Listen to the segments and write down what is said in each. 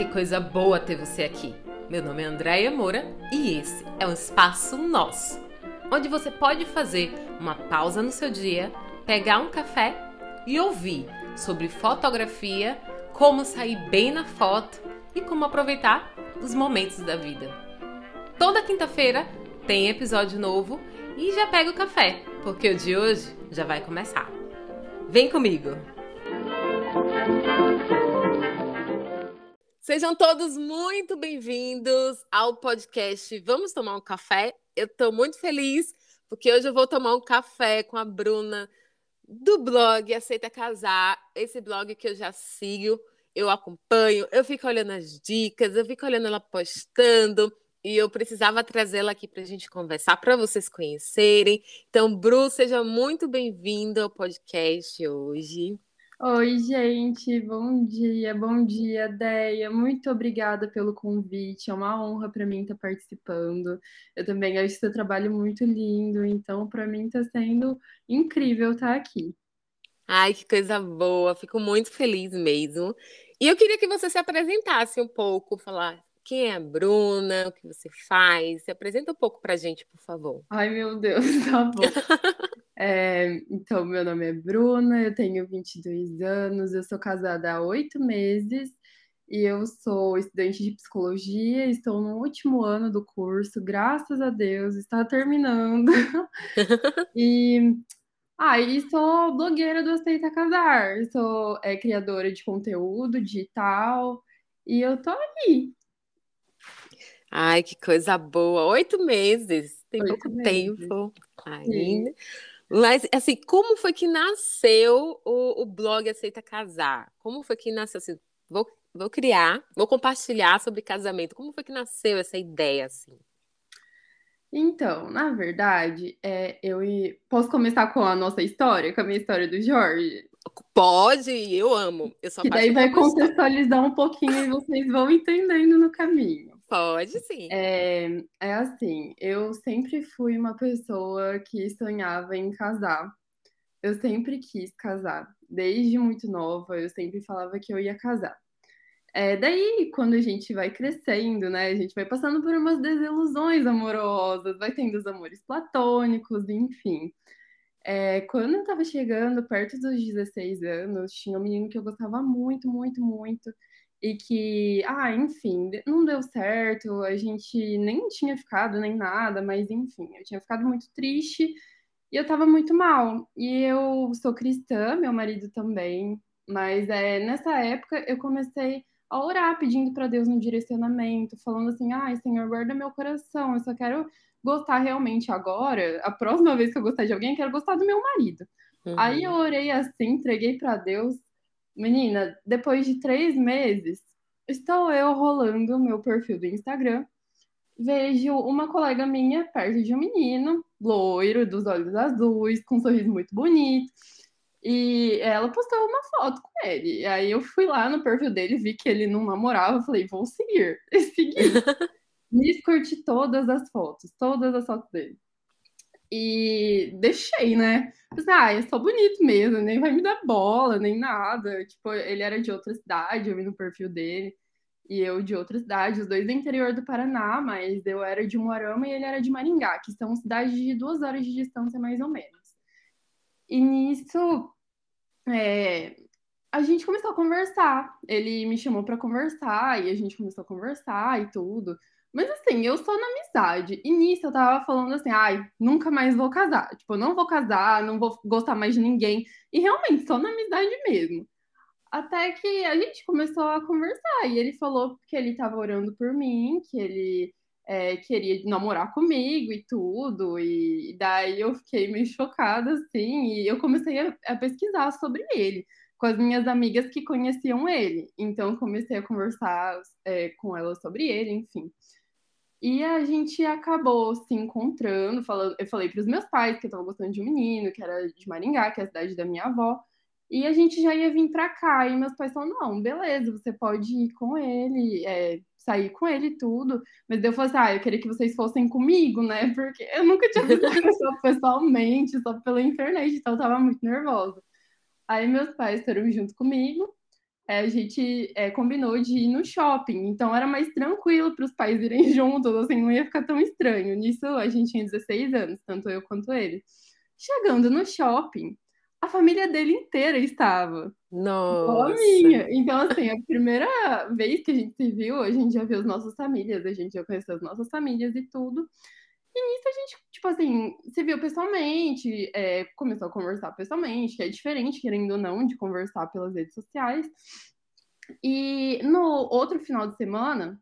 que coisa boa ter você aqui. Meu nome é Andréia Moura e esse é um espaço nosso, onde você pode fazer uma pausa no seu dia, pegar um café e ouvir sobre fotografia, como sair bem na foto e como aproveitar os momentos da vida. Toda quinta-feira tem episódio novo e já pega o café, porque o de hoje já vai começar. Vem comigo! Sejam todos muito bem-vindos ao podcast Vamos Tomar um Café. Eu estou muito feliz porque hoje eu vou tomar um café com a Bruna do blog Aceita Casar, esse blog que eu já sigo, eu acompanho, eu fico olhando as dicas, eu fico olhando ela postando e eu precisava trazê-la aqui para a gente conversar, para vocês conhecerem. Então, Bru, seja muito bem-vindo ao podcast hoje. Oi, gente, bom dia, bom dia, Deia. Muito obrigada pelo convite. É uma honra para mim estar participando. Eu também acho seu trabalho muito lindo, então para mim está sendo incrível estar aqui. Ai, que coisa boa. Fico muito feliz mesmo. E eu queria que você se apresentasse um pouco, falar quem é a Bruna, o que você faz. Se apresenta um pouco para a gente, por favor. Ai, meu Deus, tá bom. É, então, meu nome é Bruna, eu tenho 22 anos, eu sou casada há oito meses e eu sou estudante de psicologia, estou no último ano do curso, graças a Deus, está terminando. e, ah, e sou blogueira do Aceita Casar, sou é, criadora de conteúdo digital e eu tô aí. Ai, que coisa boa! Oito meses, tem Oito pouco meses. tempo ainda. Sim. Mas, assim, como foi que nasceu o, o blog Aceita Casar? Como foi que nasceu, assim, vou, vou criar, vou compartilhar sobre casamento. Como foi que nasceu essa ideia, assim? Então, na verdade, é, eu posso começar com a nossa história, com a minha história do Jorge? Pode, eu amo. Eu só que daí vai contextualizar um pouquinho e vocês vão entendendo no caminho. Pode sim. É, é assim, eu sempre fui uma pessoa que sonhava em casar. Eu sempre quis casar. Desde muito nova, eu sempre falava que eu ia casar. É, daí, quando a gente vai crescendo, né, a gente vai passando por umas desilusões amorosas, vai tendo os amores platônicos, enfim. É, quando eu tava chegando perto dos 16 anos, tinha um menino que eu gostava muito, muito, muito e que, ah, enfim, não deu certo, a gente nem tinha ficado nem nada, mas enfim, eu tinha ficado muito triste e eu tava muito mal. E eu sou cristã, meu marido também, mas é, nessa época eu comecei a orar pedindo para Deus um direcionamento, falando assim: ai, Senhor, guarda meu coração, eu só quero gostar realmente agora. A próxima vez que eu gostar de alguém, eu quero gostar do meu marido. Uhum. Aí eu orei assim, entreguei para Deus Menina, depois de três meses, estou eu rolando o meu perfil do Instagram. Vejo uma colega minha perto de um menino, loiro, dos olhos azuis, com um sorriso muito bonito. E ela postou uma foto com ele. E aí eu fui lá no perfil dele, vi que ele não namorava, falei, vou seguir. E segui. Me curti todas as fotos, todas as fotos dele. E deixei, né? Pensei, ah, eu sou bonito mesmo, nem vai me dar bola, nem nada. Tipo, ele era de outra cidade, eu vi no perfil dele. E eu de outra cidade, os dois do interior do Paraná, mas eu era de Moarama e ele era de Maringá, que são cidades de duas horas de distância, mais ou menos. E nisso, é, a gente começou a conversar. Ele me chamou para conversar e a gente começou a conversar e tudo. Mas assim, eu sou na amizade. E nisso eu tava falando assim, ai, nunca mais vou casar. Tipo, eu não vou casar, não vou gostar mais de ninguém. E realmente, sou na amizade mesmo. Até que a gente começou a conversar. E ele falou que ele tava orando por mim, que ele é, queria namorar comigo e tudo. E daí eu fiquei meio chocada, assim. E eu comecei a, a pesquisar sobre ele com as minhas amigas que conheciam ele. Então, comecei a conversar é, com elas sobre ele, enfim. E a gente acabou se encontrando, falando, eu falei para os meus pais que eu estava gostando de um menino, que era de Maringá, que é a cidade da minha avó, e a gente já ia vir para cá. E meus pais falaram: não, beleza, você pode ir com ele, é, sair com ele e tudo. Mas eu falei assim: ah, eu queria que vocês fossem comigo, né? Porque eu nunca tinha visto a pessoa pessoalmente, só pela internet, então eu tava muito nervosa. Aí meus pais foram junto comigo. É, a gente é, combinou de ir no shopping. Então era mais tranquilo para os pais irem juntos, assim, não ia ficar tão estranho. Nisso a gente tinha 16 anos, tanto eu quanto ele. Chegando no shopping, a família dele inteira estava. Nossa. Minha. Então, assim, a primeira vez que a gente se viu, a gente já viu as nossas famílias, a gente já conheceu as nossas famílias e tudo. E nisso a gente, tipo assim, se viu pessoalmente, é, começou a conversar pessoalmente, que é diferente, querendo ou não, de conversar pelas redes sociais. E no outro final de semana,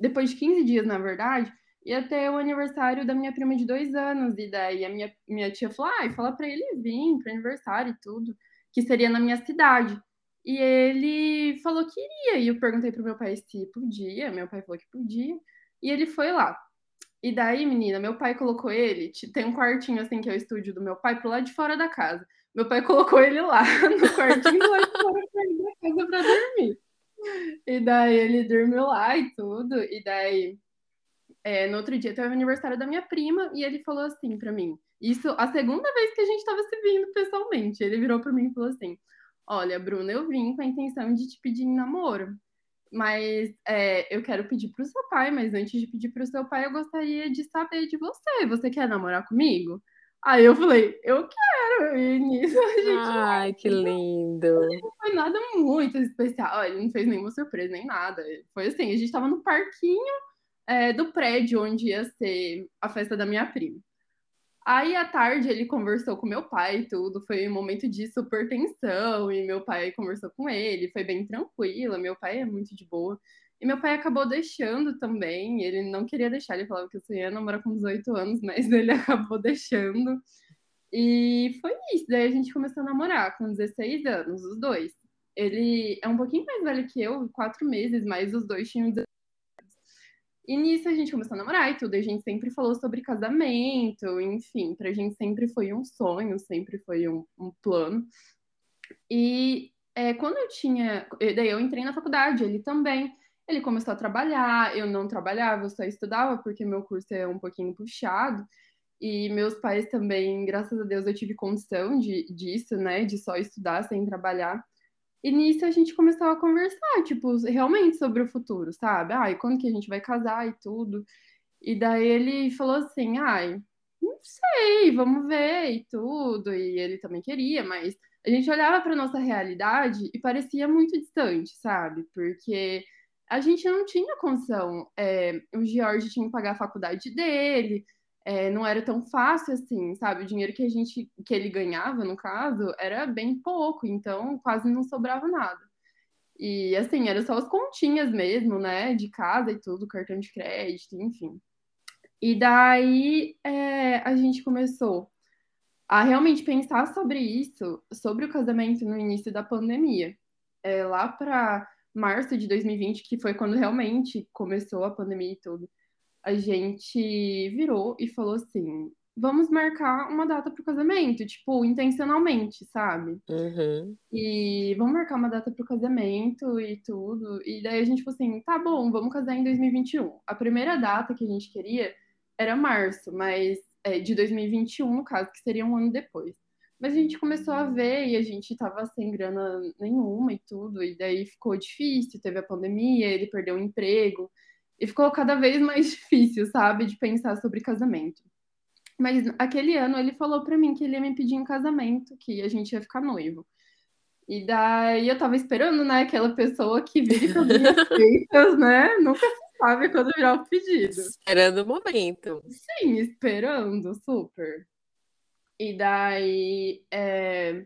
depois de 15 dias, na verdade, ia ter o aniversário da minha prima de dois anos. E daí a minha, minha tia falou: ah, fala pra ele vir pro aniversário e tudo, que seria na minha cidade. E ele falou que iria. E eu perguntei pro meu pai se podia. Meu pai falou que podia. E ele foi lá. E daí, menina, meu pai colocou ele. Tem um quartinho assim que é o estúdio do meu pai pro lado de fora da casa. Meu pai colocou ele lá, no quartinho do lado de fora da casa pra dormir. E daí ele dormiu lá e tudo. E daí é, no outro dia teve o aniversário da minha prima e ele falou assim para mim. Isso a segunda vez que a gente estava se vendo pessoalmente. Ele virou para mim e falou assim: Olha, Bruna, eu vim com a intenção de te pedir em namoro. Mas é, eu quero pedir pro seu pai, mas antes de pedir pro seu pai, eu gostaria de saber de você. Você quer namorar comigo? Aí eu falei, eu quero. E nisso a gente. Ai, que lindo. Não foi nada muito especial. Ele não fez nenhuma surpresa, nem nada. Foi assim, a gente tava no parquinho é, do prédio onde ia ser a festa da minha prima. Aí à tarde ele conversou com meu pai e tudo, foi um momento de super tensão, e meu pai conversou com ele, foi bem tranquila, meu pai é muito de boa. E meu pai acabou deixando também, ele não queria deixar, ele falava que eu só ia namorar com 18 anos, mas ele acabou deixando. E foi isso, daí a gente começou a namorar com 16 anos, os dois. Ele é um pouquinho mais velho que eu, quatro meses, mas os dois tinham e nisso a gente começou a namorar e tudo, a gente sempre falou sobre casamento, enfim, pra gente sempre foi um sonho, sempre foi um, um plano. E é, quando eu tinha. Daí eu entrei na faculdade, ele também. Ele começou a trabalhar, eu não trabalhava, eu só estudava, porque meu curso é um pouquinho puxado. E meus pais também, graças a Deus, eu tive condição de, disso, né? De só estudar sem trabalhar. E nisso a gente começou a conversar, tipo, realmente sobre o futuro, sabe? Ai, quando que a gente vai casar e tudo. E daí ele falou assim, ai, não sei, vamos ver e tudo. E ele também queria, mas a gente olhava para nossa realidade e parecia muito distante, sabe? Porque a gente não tinha condição. É, o George tinha que pagar a faculdade dele, é, não era tão fácil assim, sabe? O dinheiro que a gente, que ele ganhava, no caso, era bem pouco, então quase não sobrava nada. E assim, era só as continhas mesmo, né? De casa e tudo, cartão de crédito, enfim. E daí é, a gente começou a realmente pensar sobre isso, sobre o casamento no início da pandemia. É, lá para março de 2020, que foi quando realmente começou a pandemia e tudo a gente virou e falou assim: vamos marcar uma data pro casamento, tipo, intencionalmente, sabe? Uhum. E vamos marcar uma data pro casamento e tudo. E daí a gente falou assim: tá bom, vamos casar em 2021. A primeira data que a gente queria era março, mas é, de 2021, no caso, que seria um ano depois. Mas a gente começou a ver e a gente tava sem grana nenhuma e tudo, e daí ficou difícil, teve a pandemia, ele perdeu o emprego. E ficou cada vez mais difícil, sabe, de pensar sobre casamento. Mas aquele ano ele falou para mim que ele ia me pedir em casamento, que a gente ia ficar noivo. E daí eu tava esperando, né, aquela pessoa que vire com as minhas feitas, né? Nunca se sabe quando virar o pedido. Esperando o momento. Sim, esperando, super. E daí, é...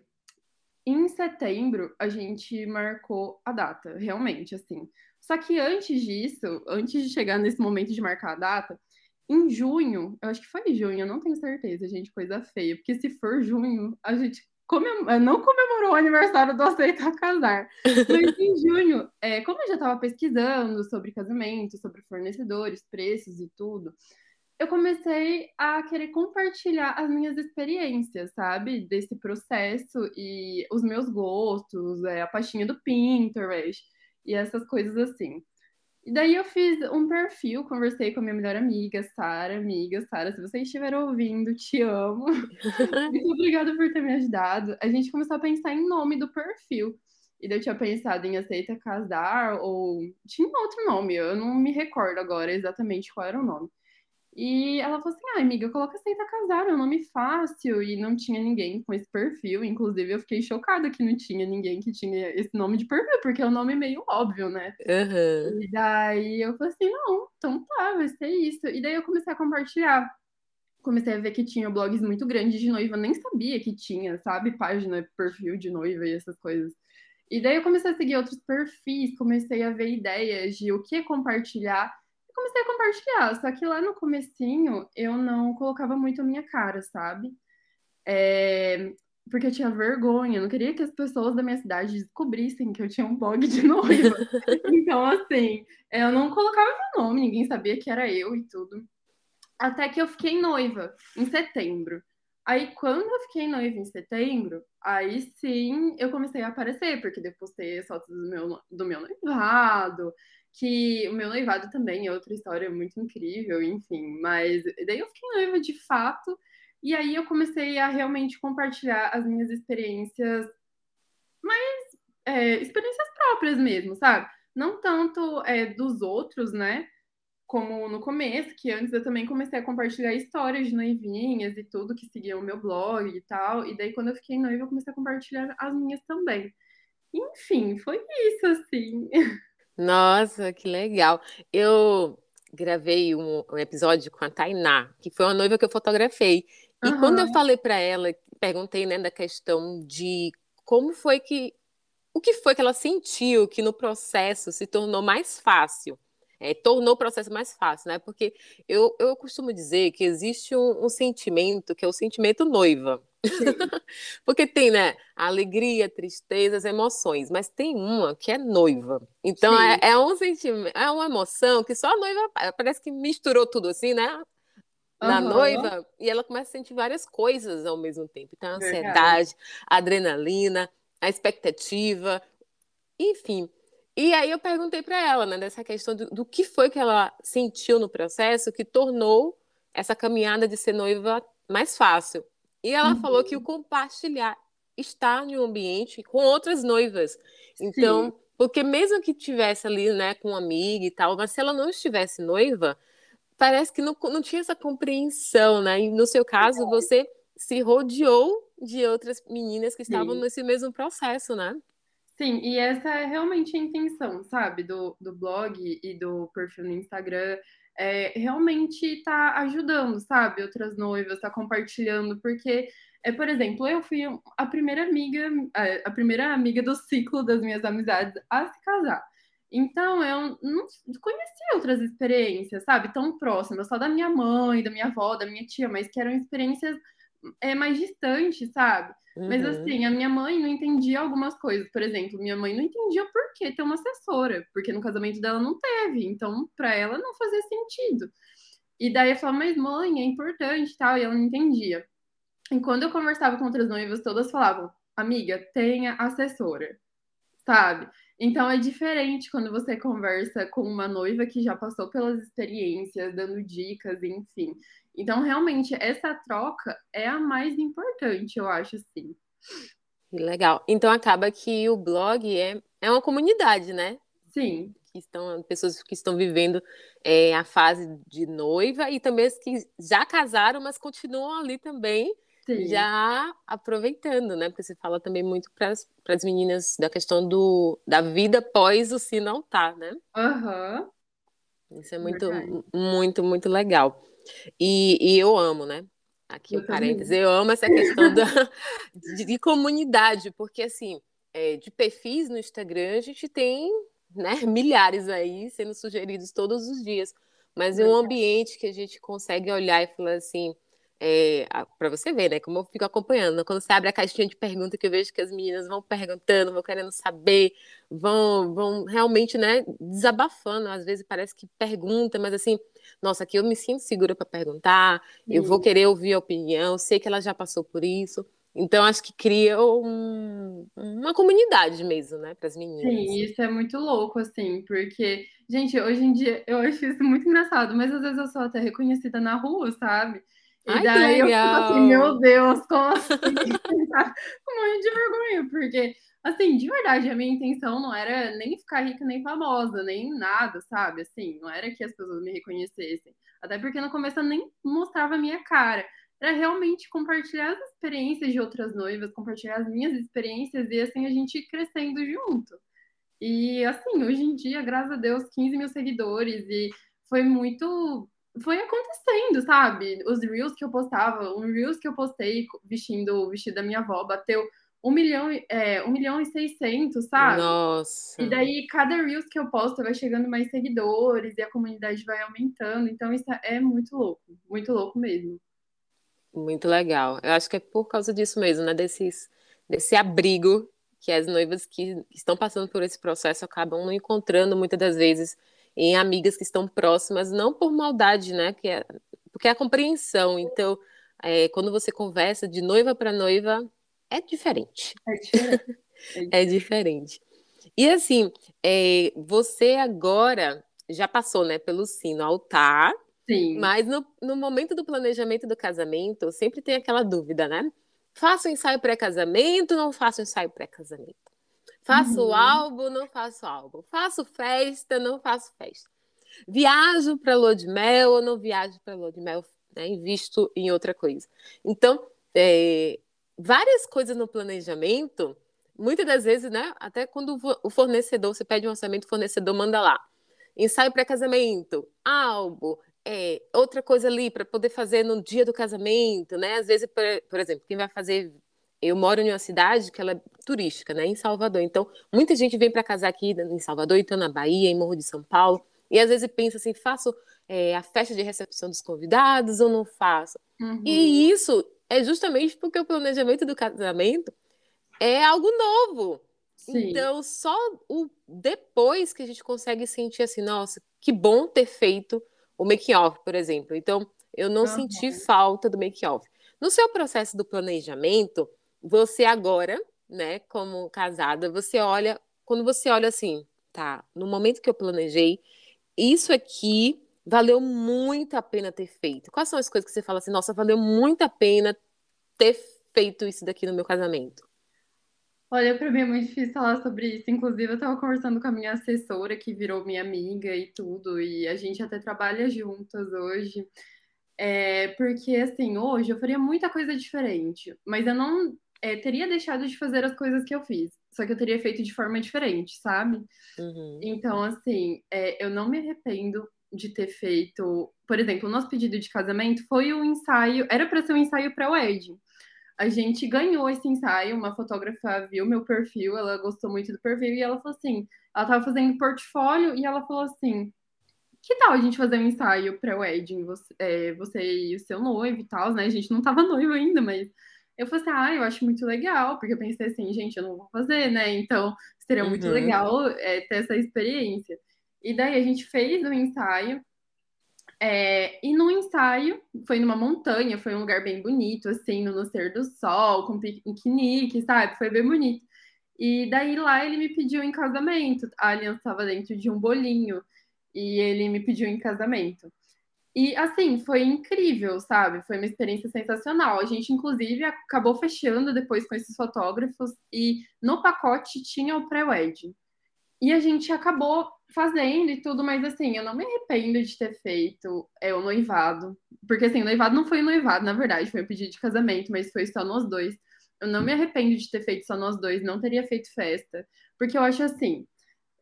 em setembro, a gente marcou a data, realmente, assim. Só que antes disso, antes de chegar nesse momento de marcar a data, em junho, eu acho que foi junho, eu não tenho certeza, gente, coisa feia, porque se for junho, a gente comem eh, não comemorou o aniversário do Aceita a Casar. Mas em junho, é, como eu já estava pesquisando sobre casamento, sobre fornecedores, preços e tudo, eu comecei a querer compartilhar as minhas experiências, sabe? Desse processo e os meus gostos, é, a pastinha do Pinterest e essas coisas assim. E daí eu fiz um perfil, conversei com a minha melhor amiga, Sara, amiga, Sara, se você estiver ouvindo, te amo. Muito obrigada por ter me ajudado. A gente começou a pensar em nome do perfil. E daí eu tinha pensado em aceita casar, ou tinha outro nome, eu não me recordo agora exatamente qual era o nome. E ela falou assim: ah, amiga, coloca aceita casar, é um nome fácil. E não tinha ninguém com esse perfil. Inclusive, eu fiquei chocada que não tinha ninguém que tinha esse nome de perfil, porque é um nome meio óbvio, né? Uhum. E daí eu falei assim: não, então tá, vai ser isso. E daí eu comecei a compartilhar. Comecei a ver que tinha blogs muito grandes de noiva, nem sabia que tinha, sabe? Página, perfil de noiva e essas coisas. E daí eu comecei a seguir outros perfis, comecei a ver ideias de o que compartilhar comecei a compartilhar, só que lá no comecinho eu não colocava muito a minha cara, sabe? É, porque eu tinha vergonha, eu não queria que as pessoas da minha cidade descobrissem que eu tinha um blog de noiva. então, assim, eu não colocava meu nome, ninguém sabia que era eu e tudo. Até que eu fiquei noiva em setembro. Aí, quando eu fiquei noiva em setembro, aí sim eu comecei a aparecer, porque depois postei as fotos do meu, do meu noivado, que o meu noivado também é outra história muito incrível, enfim. Mas daí eu fiquei noiva de fato, e aí eu comecei a realmente compartilhar as minhas experiências, mais é, experiências próprias mesmo, sabe? Não tanto é, dos outros, né? Como no começo, que antes eu também comecei a compartilhar histórias de noivinhas e tudo que seguia o meu blog e tal. E daí, quando eu fiquei noiva, eu comecei a compartilhar as minhas também. Enfim, foi isso, assim. Nossa, que legal. Eu gravei um, um episódio com a Tainá, que foi uma noiva que eu fotografei. E uhum. quando eu falei para ela, perguntei, né, da questão de como foi que o que foi que ela sentiu que no processo se tornou mais fácil? É, tornou o processo mais fácil, né? Porque eu, eu costumo dizer que existe um, um sentimento que é o sentimento noiva. Porque tem, né, alegria, tristeza, as emoções, mas tem uma que é noiva. Então é, é, um sentimento, é uma emoção que só a noiva parece que misturou tudo assim, né? Na uhum. noiva, e ela começa a sentir várias coisas ao mesmo tempo. Então, a ansiedade, a adrenalina, a expectativa, enfim. E aí eu perguntei para ela, né, dessa questão do, do que foi que ela sentiu no processo que tornou essa caminhada de ser noiva mais fácil. E ela uhum. falou que o compartilhar estar em um ambiente com outras noivas. Então, Sim. porque mesmo que tivesse ali, né, com uma amiga e tal, mas se ela não estivesse noiva, parece que não, não tinha essa compreensão, né? E no seu caso, é. você se rodeou de outras meninas que estavam Sim. nesse mesmo processo, né? Sim, e essa é realmente a intenção, sabe, do, do blog e do perfil no Instagram é, realmente está ajudando, sabe? Outras noivas, está compartilhando, porque, é, por exemplo, eu fui a primeira amiga, a primeira amiga do ciclo das minhas amizades a se casar. Então, eu não conhecia outras experiências, sabe? Tão próximas, só da minha mãe, da minha avó, da minha tia, mas que eram experiências é, mais distantes, sabe? Uhum. Mas assim, a minha mãe não entendia algumas coisas. Por exemplo, minha mãe não entendia por que ter uma assessora, porque no casamento dela não teve. Então, para ela não fazia sentido. E daí eu falava, mas mãe, é importante tal, e ela não entendia. E quando eu conversava com outras noivas, todas falavam, amiga, tenha assessora, sabe? Então é diferente quando você conversa com uma noiva que já passou pelas experiências, dando dicas, enfim. Então, realmente, essa troca é a mais importante, eu acho, sim. Legal. Então, acaba que o blog é, é uma comunidade, né? Sim. Que estão, pessoas que estão vivendo é, a fase de noiva e também as que já casaram, mas continuam ali também, Sim. já aproveitando, né? Porque você fala também muito para as meninas da questão do, da vida pós o se não tá, né? Aham. Uhum. Isso é muito, Verdade. muito, muito legal. E, e eu amo, né? Aqui o um parênteses, eu amo essa questão da, de, de, comunidade, porque assim, é, de perfis no Instagram a gente tem né, milhares aí sendo sugeridos todos os dias. Mas em um ambiente que a gente consegue olhar e falar assim, é, para você ver, né? Como eu fico acompanhando. Quando você abre a caixinha de pergunta, que eu vejo que as meninas vão perguntando, vão querendo saber, vão, vão realmente, né, desabafando. Às vezes parece que pergunta, mas assim, nossa, aqui eu me sinto segura para perguntar, eu vou querer ouvir a opinião, sei que ela já passou por isso. Então, acho que cria um, uma comunidade mesmo, né, para as meninas. Sim, isso é muito louco, assim, porque, gente, hoje em dia eu acho isso muito engraçado, mas às vezes eu sou até reconhecida na rua, sabe? E Ai, daí eu fico assim, meu Deus, como assim? Com de vergonha, porque, assim, de verdade, a minha intenção não era nem ficar rica nem famosa, nem nada, sabe? Assim, não era que as pessoas me reconhecessem. Até porque no começo eu nem mostrava a minha cara. Era realmente compartilhar as experiências de outras noivas, compartilhar as minhas experiências e assim a gente crescendo junto. E assim, hoje em dia, graças a Deus, 15 mil seguidores e foi muito foi acontecendo, sabe? Os reels que eu postava, um reels que eu postei vestindo o vestido da minha avó, bateu um milhão, é, um milhão e seiscentos, sabe? Nossa! E daí, cada reels que eu posto vai chegando mais seguidores e a comunidade vai aumentando. Então, isso é muito louco, muito louco mesmo. Muito legal. Eu acho que é por causa disso mesmo, né? Desses, desse abrigo que as noivas que estão passando por esse processo acabam não encontrando muitas das vezes em amigas que estão próximas, não por maldade, né? Que é, porque é a compreensão. Então, é, quando você conversa de noiva para noiva, é diferente. É diferente. é diferente. E assim, é, você agora já passou, né, pelo sino altar, Sim. mas no, no momento do planejamento do casamento, sempre tem aquela dúvida, né? Faço ensaio pré-casamento, não faço ensaio pré-casamento? Faço uhum. álbum, não faço álbum. Faço festa, não faço festa. Viajo para lua de mel ou não viajo para lua de mel, né? Invisto em outra coisa. Então, é, várias coisas no planejamento, muitas das vezes, né? Até quando o fornecedor, você pede um orçamento, o fornecedor manda lá. Ensaio pré-casamento, álbum, é, outra coisa ali para poder fazer no dia do casamento, né? Às vezes, por, por exemplo, quem vai fazer eu moro em uma cidade que ela é turística, né, em Salvador. Então, muita gente vem para casar aqui em Salvador, então na Bahia, em Morro de São Paulo, e às vezes pensa assim, faço é, a festa de recepção dos convidados ou não faço? Uhum. E isso é justamente porque o planejamento do casamento é algo novo. Sim. Então, só o depois que a gente consegue sentir assim, nossa, que bom ter feito o make-off, por exemplo. Então, eu não uhum. senti falta do make-off. No seu processo do planejamento, você agora, né, como casada, você olha, quando você olha assim, tá, no momento que eu planejei, isso aqui valeu muito a pena ter feito. Quais são as coisas que você fala assim, nossa, valeu muito a pena ter feito isso daqui no meu casamento? Olha, para mim é muito difícil falar sobre isso. Inclusive, eu estava conversando com a minha assessora, que virou minha amiga e tudo, e a gente até trabalha juntas hoje. É, porque, assim, hoje eu faria muita coisa diferente, mas eu não é, teria deixado de fazer as coisas que eu fiz. Só que eu teria feito de forma diferente, sabe? Uhum. Então, assim, é, eu não me arrependo de ter feito. Por exemplo, o nosso pedido de casamento foi um ensaio, era para ser um ensaio para o Ed. A gente ganhou esse ensaio, uma fotógrafa viu meu perfil, ela gostou muito do perfil e ela falou assim: ela estava fazendo portfólio e ela falou assim: que tal a gente fazer um ensaio pré-wedding, você, é, você e o seu noivo e tal, né? A gente não tava noivo ainda, mas eu falei assim, ah, eu acho muito legal, porque eu pensei assim, gente, eu não vou fazer, né? Então, seria muito uhum. legal é, ter essa experiência. E daí a gente fez um ensaio, é, e no ensaio, foi numa montanha, foi um lugar bem bonito, assim, no Nascer do Sol, com piquenique, sabe? Foi bem bonito. E daí lá ele me pediu em casamento, a aliança estava dentro de um bolinho, e ele me pediu em casamento. E assim, foi incrível, sabe? Foi uma experiência sensacional. A gente, inclusive, acabou fechando depois com esses fotógrafos e no pacote tinha o pré-wedding. E a gente acabou fazendo e tudo, mas assim, eu não me arrependo de ter feito é, o noivado. Porque assim, o noivado não foi o noivado, na verdade, foi um pedido de casamento, mas foi só nós dois. Eu não me arrependo de ter feito só nós dois, não teria feito festa. Porque eu acho assim,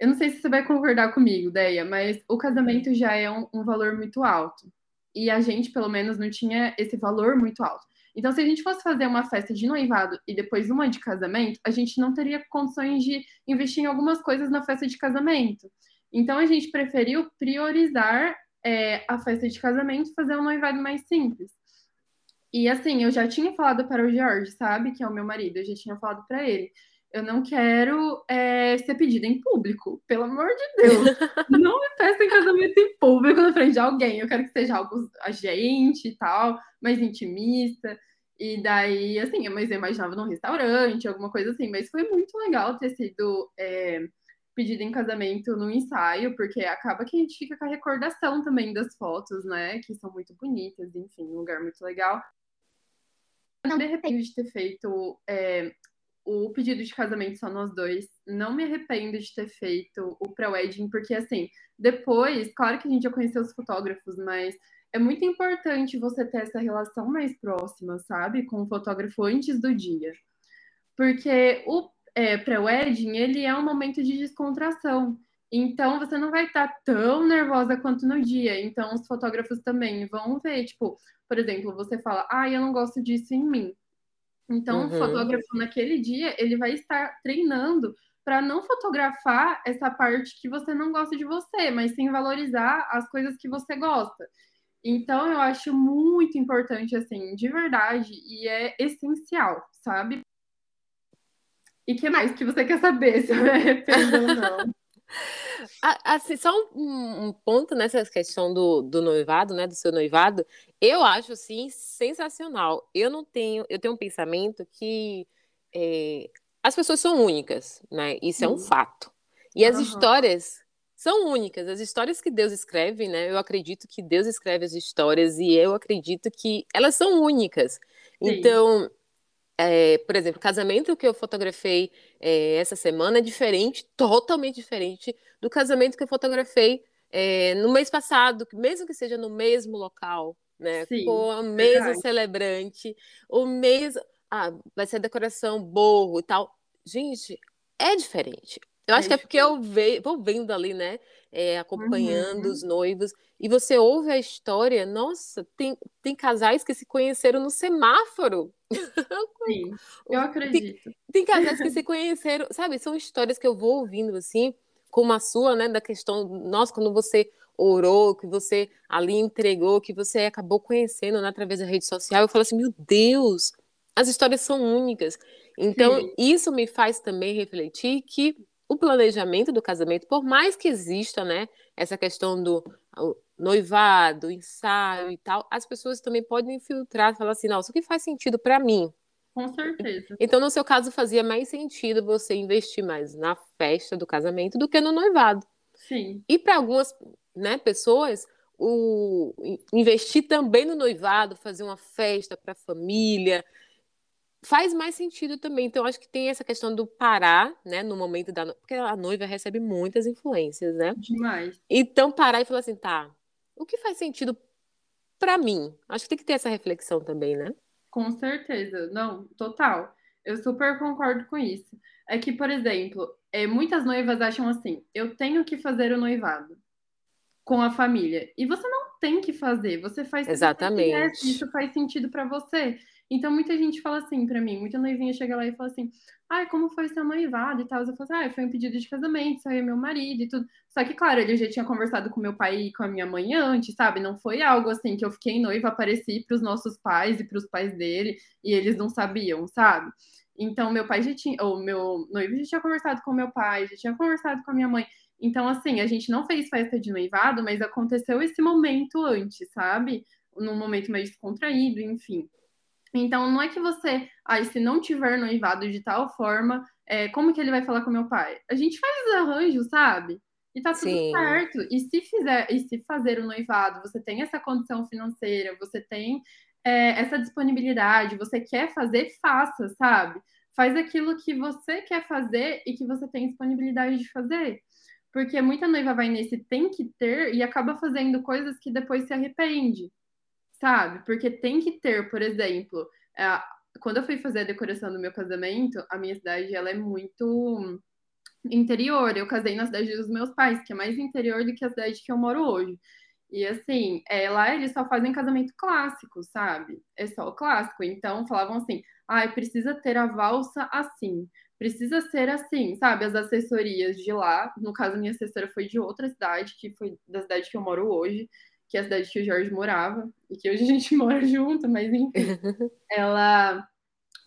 eu não sei se você vai concordar comigo, Deia, mas o casamento já é um, um, valor muito alto. E a gente, pelo menos, não tinha esse valor muito alto. Então, se a gente fosse fazer uma festa de noivado e depois uma de casamento, a gente não teria condições de investir em algumas coisas na festa de casamento. Então, a gente preferiu priorizar é, a festa de casamento e fazer um noivado mais simples. E assim, eu já tinha falado para o Jorge, sabe, que é o meu marido, eu já tinha falado para ele eu não quero é, ser pedida em público, pelo amor de Deus. não me peça em casamento em público na frente de alguém. Eu quero que seja algo a gente e tal, mais intimista. E daí, assim, mas eu imaginava num restaurante, alguma coisa assim. Mas foi muito legal ter sido é, pedido em casamento no ensaio, porque acaba que a gente fica com a recordação também das fotos, né? Que são muito bonitas, enfim, um lugar muito legal. Não me arrependo de ter feito é, o pedido de casamento só nós dois. Não me arrependo de ter feito o pré-wedding, porque assim, depois, claro que a gente já conheceu os fotógrafos, mas é muito importante você ter essa relação mais próxima, sabe, com o fotógrafo antes do dia. Porque o é, pré-wedding, ele é um momento de descontração. Então, você não vai estar tão nervosa quanto no dia. Então, os fotógrafos também vão ver, tipo, por exemplo, você fala, ah, eu não gosto disso em mim. Então, uhum. o fotógrafo naquele dia, ele vai estar treinando para não fotografar essa parte que você não gosta de você, mas sim valorizar as coisas que você gosta. Então, eu acho muito importante, assim, de verdade, e é essencial, sabe? E que mais que você quer saber se eu me arrependo ou não? Assim, só um, um, ponto nessa questão do, do noivado, né, do seu noivado, eu acho assim sensacional. Eu não tenho, eu tenho um pensamento que é, as pessoas são únicas, né? Isso é um fato. E as uhum. histórias são únicas. As histórias que Deus escreve, né? Eu acredito que Deus escreve as histórias e eu acredito que elas são únicas. Sim. Então, é, por exemplo, o casamento que eu fotografei é, essa semana é diferente, totalmente diferente do casamento que eu fotografei é, no mês passado, mesmo que seja no mesmo local, né? Sim, com o mesmo celebrante, o mesmo. Ah, vai ser decoração, borro e tal. Gente, é diferente. Eu acho que é porque eu ve... vou vendo ali, né? É, acompanhando uhum. os noivos, e você ouve a história, nossa, tem, tem casais que se conheceram no semáforo. Sim, eu acredito. Tem, tem casais que se conheceram, sabe? São histórias que eu vou ouvindo assim, como a sua, né? Da questão, nossa, quando você orou, que você ali entregou, que você acabou conhecendo né, através da rede social, eu falo assim, meu Deus, as histórias são únicas. Então, Sim. isso me faz também refletir que o planejamento do casamento, por mais que exista, né, essa questão do noivado, ensaio e tal, as pessoas também podem filtrar e falar assim, nossa, o que faz sentido para mim? Com certeza. Então, no seu caso, fazia mais sentido você investir mais na festa do casamento do que no noivado. Sim. E para algumas né, pessoas, o investir também no noivado, fazer uma festa para a família, faz mais sentido também. Então, acho que tem essa questão do parar, né, no momento da. Porque a noiva recebe muitas influências, né? Demais. Então, parar e falar assim, tá, o que faz sentido para mim? Acho que tem que ter essa reflexão também, né? Com certeza. Não, total. Eu super concordo com isso. É que, por exemplo, é, muitas noivas acham assim: eu tenho que fazer o noivado com a família. E você não tem que fazer, você faz Exatamente. Você isso faz sentido para você. Então, muita gente fala assim para mim, muita noivinha chega lá e fala assim, ai, como foi seu noivado e tal? Eu falo assim, ah, foi um pedido de casamento, saiu meu marido e tudo. Só que, claro, ele já tinha conversado com meu pai e com a minha mãe antes, sabe? Não foi algo assim que eu fiquei noiva, apareci para os nossos pais e para os pais dele e eles não sabiam, sabe? Então, meu pai já tinha, ou meu noivo já tinha conversado com meu pai, já tinha conversado com a minha mãe. Então, assim, a gente não fez festa de noivado, mas aconteceu esse momento antes, sabe? Num momento mais descontraído, enfim. Então, não é que você, ah, se não tiver noivado de tal forma, é, como que ele vai falar com meu pai? A gente faz os arranjos, sabe? E tá tudo Sim. certo. E se fizer, e se fazer o noivado, você tem essa condição financeira, você tem é, essa disponibilidade, você quer fazer, faça, sabe? Faz aquilo que você quer fazer e que você tem disponibilidade de fazer. Porque muita noiva vai nesse tem que ter e acaba fazendo coisas que depois se arrepende sabe? Porque tem que ter, por exemplo, é, quando eu fui fazer a decoração do meu casamento, a minha cidade ela é muito interior. Eu casei na cidade dos meus pais, que é mais interior do que a cidade que eu moro hoje. E assim, é, lá eles só fazem casamento clássico, sabe? É só o clássico. Então falavam assim: ah, precisa ter a valsa assim, precisa ser assim, sabe? As assessorias de lá, no caso, minha assessora foi de outra cidade, que foi da cidade que eu moro hoje que é a cidade que o Jorge morava, e que hoje a gente mora junto, mas enfim. ela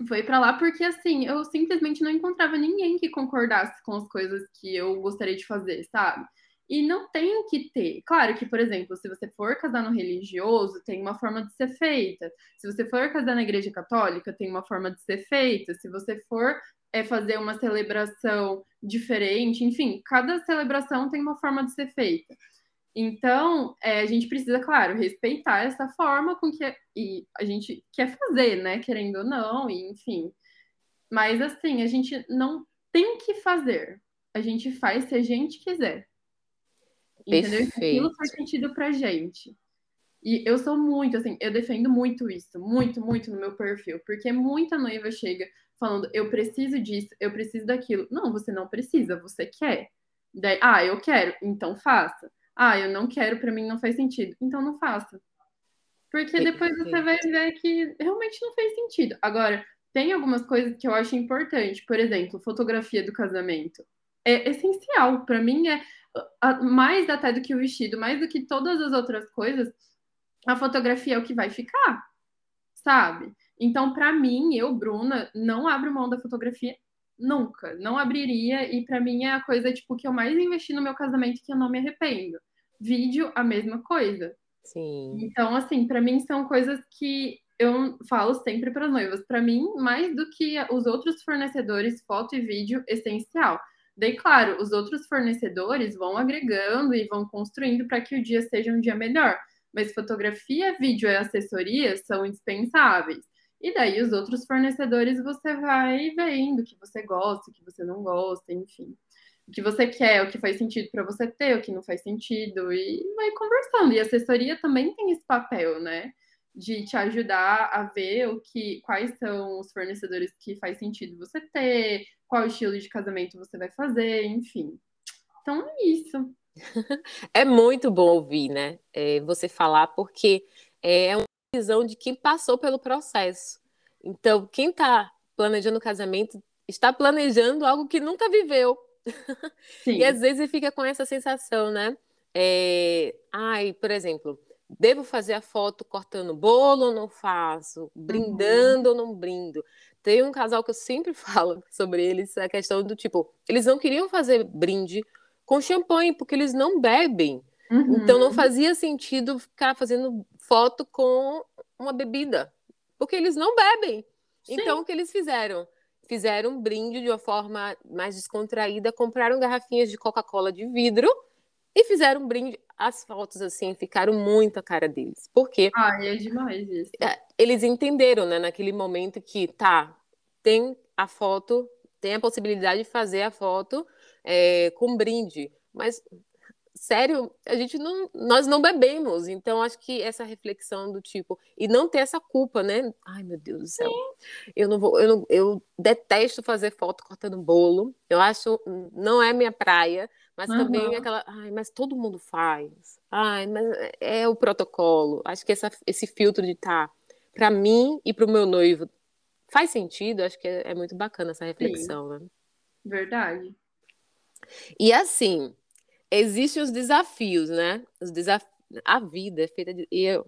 foi para lá porque, assim, eu simplesmente não encontrava ninguém que concordasse com as coisas que eu gostaria de fazer, sabe? E não tem que ter. Claro que, por exemplo, se você for casar no religioso, tem uma forma de ser feita. Se você for casar na igreja católica, tem uma forma de ser feita. Se você for é fazer uma celebração diferente, enfim, cada celebração tem uma forma de ser feita. Então, é, a gente precisa, claro, respeitar essa forma com que e a gente quer fazer, né? Querendo ou não, e, enfim. Mas, assim, a gente não tem que fazer. A gente faz se a gente quiser. Entendeu? Perfeito. Aquilo faz sentido pra gente. E eu sou muito, assim, eu defendo muito isso, muito, muito no meu perfil, porque muita noiva chega falando, eu preciso disso, eu preciso daquilo. Não, você não precisa, você quer. Daí, ah, eu quero, então faça. Ah, eu não quero, para mim não faz sentido. Então não faça. Porque depois você vai ver que realmente não fez sentido. Agora, tem algumas coisas que eu acho importante. Por exemplo, fotografia do casamento. É essencial. Para mim, é mais até do que o vestido, mais do que todas as outras coisas, a fotografia é o que vai ficar, sabe? Então, para mim, eu, Bruna, não abro mão da fotografia Nunca, não abriria. E para mim é a coisa tipo que eu mais investi no meu casamento que eu não me arrependo. Vídeo, a mesma coisa. Sim. Então, assim, para mim são coisas que eu falo sempre para as noivas. Para mim, mais do que os outros fornecedores, foto e vídeo, essencial. Daí, claro, os outros fornecedores vão agregando e vão construindo para que o dia seja um dia melhor. Mas fotografia, vídeo e assessoria são indispensáveis. E daí os outros fornecedores você vai vendo o que você gosta, o que você não gosta, enfim. O que você quer, o que faz sentido para você ter, o que não faz sentido, e vai conversando. E a assessoria também tem esse papel, né? De te ajudar a ver o que, quais são os fornecedores que faz sentido você ter, qual estilo de casamento você vai fazer, enfim. Então é isso. É muito bom ouvir, né? É, você falar, porque é uma visão de quem passou pelo processo. Então, quem está planejando o casamento está planejando algo que nunca viveu. Sim. e às vezes fica com essa sensação, né? É... Ai, por exemplo, devo fazer a foto cortando bolo ou não faço? Brindando uhum. ou não brindo? Tem um casal que eu sempre falo sobre eles, a questão do tipo, eles não queriam fazer brinde com champanhe, porque eles não bebem. Uhum. Então não fazia sentido ficar fazendo foto com uma bebida, porque eles não bebem. Sim. Então o que eles fizeram? Fizeram um brinde de uma forma mais descontraída, compraram garrafinhas de Coca-Cola de vidro e fizeram um brinde. As fotos, assim, ficaram muito a cara deles. Por quê? Ah, é demais isso. É, eles entenderam, né, naquele momento que, tá, tem a foto, tem a possibilidade de fazer a foto é, com brinde, mas sério, a gente não, nós não bebemos. Então, acho que essa reflexão do tipo, e não ter essa culpa, né? Ai, meu Deus do céu. Sim. Eu não vou, eu, não, eu detesto fazer foto cortando bolo. Eu acho, não é minha praia, mas uhum. também aquela, ai, mas todo mundo faz. Ai, mas é o protocolo. Acho que essa, esse filtro de tá para mim e para o meu noivo faz sentido. Acho que é, é muito bacana essa reflexão, Sim. né? Verdade. E assim, existem os desafios, né? Os desaf... A vida é feita de. E eu,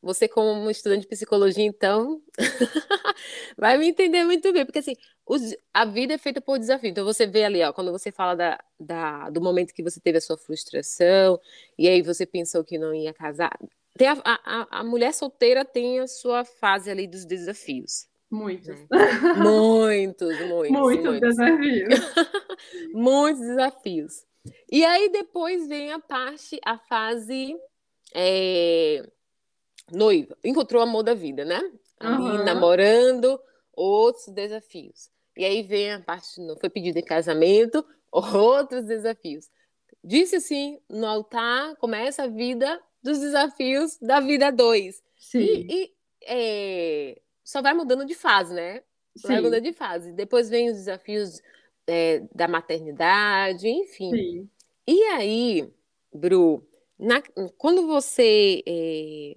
você, como estudante de psicologia, então, vai me entender muito bem, porque assim, os... a vida é feita por desafio. Então, você vê ali, ó, quando você fala da, da, do momento que você teve a sua frustração, e aí você pensou que não ia casar. Tem a, a, a mulher solteira tem a sua fase ali dos desafios. Muitos. Né? Muitos, muitos. Muitos, muitos. desafios. muitos desafios. E aí depois vem a parte, a fase é, noiva. Encontrou o amor da vida, né? Ali uhum. namorando, outros desafios. E aí vem a parte, não foi pedido em casamento, outros desafios. Disse assim, no altar começa a vida dos desafios da vida dois. Sim. E, e é, só vai mudando de fase, né? Sim. Vai mudando de fase. Depois vem os desafios é, da maternidade, enfim. Sim. E aí, Bru, na, quando você é,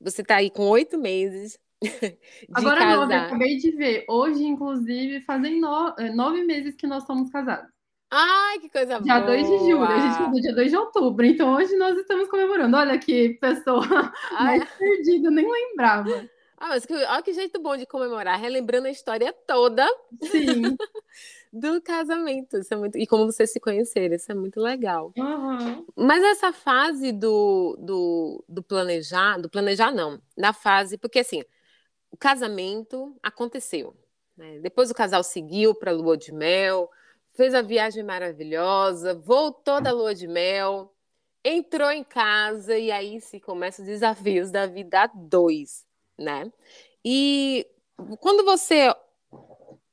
você tá aí com oito meses Agora casar... nove, acabei de ver. Hoje, inclusive, fazem no, é, nove meses que nós somos casados. Ai, que coisa dia boa! Dia 2 de julho, a gente casou dia 2 de outubro, então hoje nós estamos comemorando. Olha que pessoa Ai. mais perdida, nem lembrava. Ah, mas que, olha que jeito bom de comemorar, relembrando a história toda. Sim. do casamento. Isso é muito... E como vocês se conheceram, isso é muito legal. Uhum. Mas essa fase do, do, do planejar, do planejar não, na fase, porque assim, o casamento aconteceu. Né? Depois o casal seguiu para a lua de mel, fez a viagem maravilhosa, voltou da lua de mel, entrou em casa e aí se começam os desafios da vida a dois, né? E quando você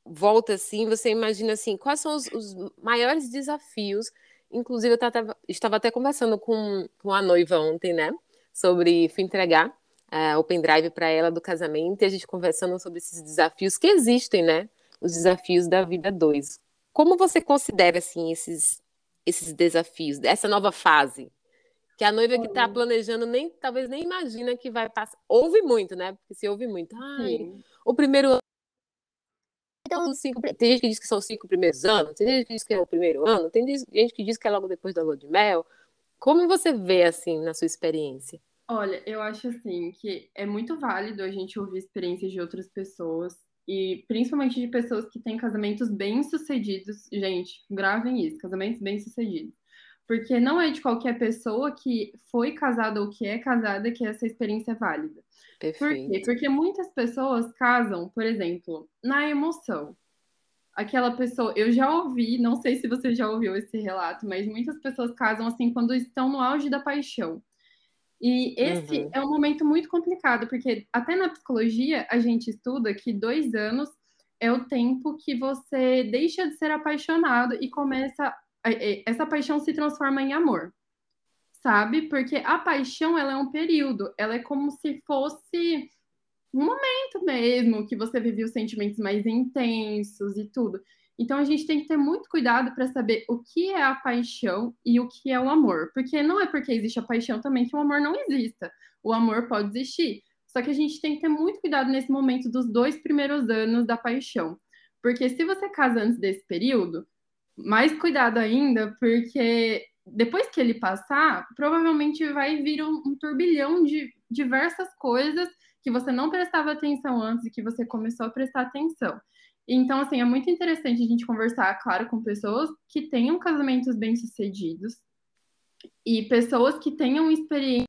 volta assim, você imagina assim, quais são os, os maiores desafios? Inclusive, eu tava, estava até conversando com, com a noiva ontem, né? Sobre fui entregar uh, o pendrive para ela do casamento e a gente conversando sobre esses desafios que existem, né? Os desafios da vida dois. Como você considera assim esses esses desafios, essa nova fase? Que a noiva que está planejando nem talvez nem imagina que vai passar. Ouve muito, né? Porque se ouve muito. Ai, Sim. o primeiro ano então, cinco, tem gente que diz que são cinco primeiros anos, tem gente que diz que é o primeiro ano, tem gente que diz que é logo depois da lua de mel. Como você vê, assim, na sua experiência? Olha, eu acho, assim, que é muito válido a gente ouvir experiências de outras pessoas, e principalmente de pessoas que têm casamentos bem-sucedidos. Gente, gravem isso, casamentos bem-sucedidos. Porque não é de qualquer pessoa que foi casada ou que é casada que essa experiência é válida. Perfeito. Por quê? Porque muitas pessoas casam, por exemplo, na emoção. Aquela pessoa, eu já ouvi, não sei se você já ouviu esse relato, mas muitas pessoas casam assim quando estão no auge da paixão. E esse uhum. é um momento muito complicado, porque até na psicologia a gente estuda que dois anos é o tempo que você deixa de ser apaixonado e começa. Essa paixão se transforma em amor sabe? Porque a paixão, ela é um período, ela é como se fosse um momento mesmo que você vivia os sentimentos mais intensos e tudo. Então a gente tem que ter muito cuidado para saber o que é a paixão e o que é o amor, porque não é porque existe a paixão também que o amor não exista. O amor pode existir, só que a gente tem que ter muito cuidado nesse momento dos dois primeiros anos da paixão, porque se você casa antes desse período, mais cuidado ainda, porque depois que ele passar, provavelmente vai vir um, um, turbilhão de diversas coisas que você não prestava atenção antes e que você começou a prestar atenção. Então, assim, é muito interessante a gente conversar, claro, com pessoas que tenham casamentos bem-sucedidos e pessoas que tenham experiência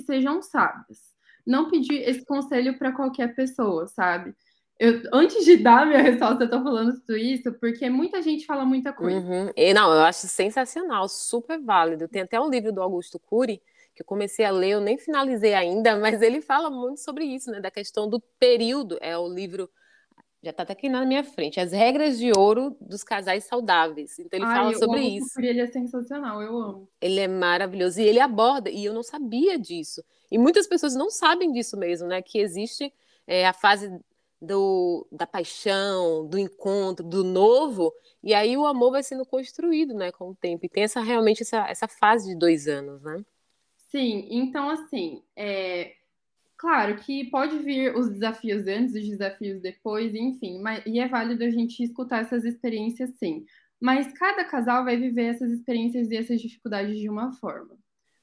e sejam sábias. Não pedir esse conselho para qualquer pessoa, sabe? Eu, antes de dar minha resposta, eu tô falando tudo isso porque muita gente fala muita coisa. Uhum. E, não, eu acho sensacional, super válido. Tem até um livro do Augusto Cury que eu comecei a ler, eu nem finalizei ainda, mas ele fala muito sobre isso, né? Da questão do período. É o livro, já tá até aqui na minha frente, As Regras de Ouro dos Casais Saudáveis. Então ele Ai, fala sobre isso. Cury, ele é sensacional, eu amo. Ele é maravilhoso. E ele aborda, e eu não sabia disso. E muitas pessoas não sabem disso mesmo, né? Que existe é, a fase do, da paixão, do encontro, do novo, e aí o amor vai sendo construído, né, com o tempo. E tem essa, realmente essa, essa fase de dois anos, né? Sim, então assim, é, claro que pode vir os desafios antes, os desafios depois, enfim, mas, e é válido a gente escutar essas experiências sim. Mas cada casal vai viver essas experiências e essas dificuldades de uma forma.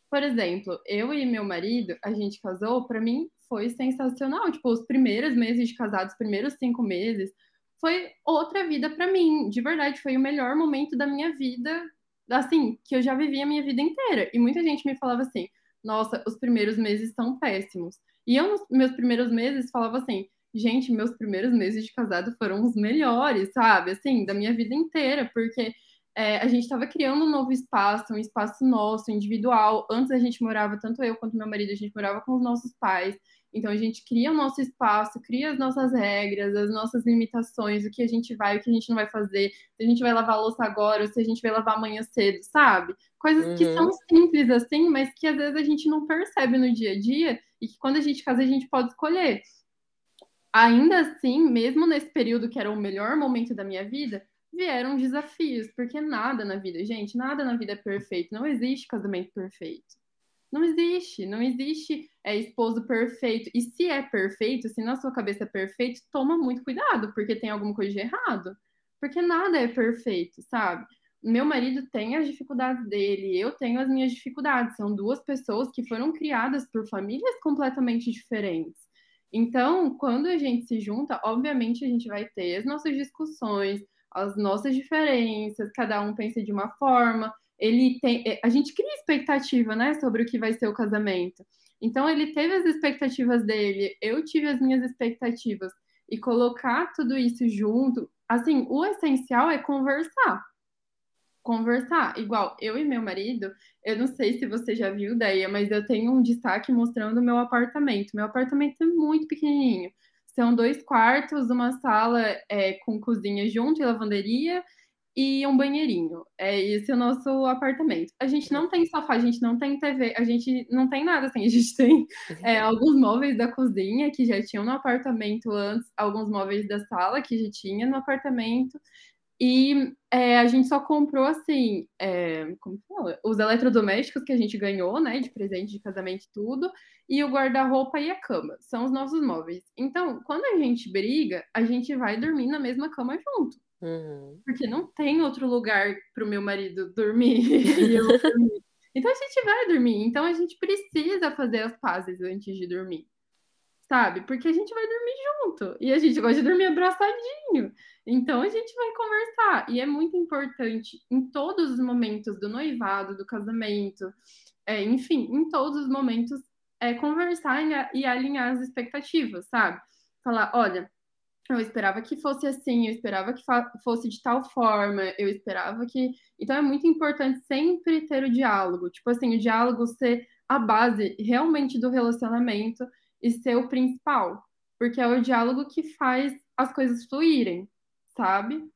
Por exemplo, eu e meu marido, a gente casou, para mim foi sensacional. Tipo, os primeiros meses de casados, os primeiros cinco meses, foi outra vida para mim. De verdade, foi o melhor momento da minha vida, assim, que eu já vivi a minha vida inteira. E muita gente me falava assim: nossa, os primeiros meses são péssimos. E eu, nos meus primeiros meses, falava assim: gente, meus primeiros meses de casado foram os melhores, sabe? Assim, da minha vida inteira, porque é, a gente estava criando um novo espaço, um espaço nosso, individual. Antes a gente morava, tanto eu quanto meu marido, a gente morava com os nossos pais. Então a gente cria o nosso espaço, cria as nossas regras, as nossas limitações, o que a gente vai, o que a gente não vai fazer, se a gente vai lavar a louça agora, ou se a gente vai lavar amanhã cedo, sabe? Coisas uhum. que são simples assim, mas que às vezes a gente não percebe no dia a dia e que quando a gente casa a gente pode escolher. Ainda assim, mesmo nesse período que era o melhor momento da minha vida, vieram desafios, porque nada na vida, gente, nada na vida é perfeito, não existe casamento perfeito. Não existe, não existe é, esposo perfeito. E se é perfeito, se na sua cabeça é perfeito, toma muito cuidado, porque tem alguma coisa de errado. Porque nada é perfeito, sabe? Meu marido tem as dificuldades dele, eu tenho as minhas dificuldades. São duas pessoas que foram criadas por famílias completamente diferentes. Então, quando a gente se junta, obviamente a gente vai ter as nossas discussões, as nossas diferenças, cada um pensa de uma forma. Ele tem, é, a gente cria expectativa, né, sobre o que vai ser o casamento. Então ele teve as expectativas dele, eu tive as minhas expectativas. e colocar tudo isso junto, assim, o essencial é conversar. Conversar. Igual eu e meu marido, eu não sei se você já viu ideia, mas eu tenho um destaque mostrando meu apartamento. Meu apartamento é muito pequenininho. São dois quartos, uma sala é, com cozinha junto e lavanderia e um banheirinho. É esse o nosso apartamento. A gente não tem sofá, a gente não tem TV, a gente não tem nada assim. A gente tem é, alguns móveis da cozinha que já tinham no apartamento antes, alguns móveis da sala que já tinha no apartamento. E é, a gente só comprou assim, é, como fala? Os eletrodomésticos que a gente ganhou, né, de presente de casamento e tudo, e o guarda-roupa e a cama. São os nossos móveis. Então, quando a gente briga, a gente vai dormir na mesma cama junto. Uhum. Porque não tem outro lugar para o meu marido dormir e eu dormir. Então a gente vai dormir. Então a gente precisa fazer as pazes antes de dormir. Sabe? Porque a gente vai dormir junto. E a gente gosta de dormir abraçadinho. Então a gente vai conversar. E é muito importante em todos os momentos do noivado, do casamento, é, enfim, em todos os momentos, é, conversar e alinhar as expectativas, sabe? Falar, olha, eu esperava que fosse assim, eu esperava que fosse de tal forma, eu esperava que. Então é muito importante sempre ter o diálogo. Tipo assim, o diálogo ser a base realmente do relacionamento e ser o principal. Porque é o diálogo que faz as coisas fluírem, sabe?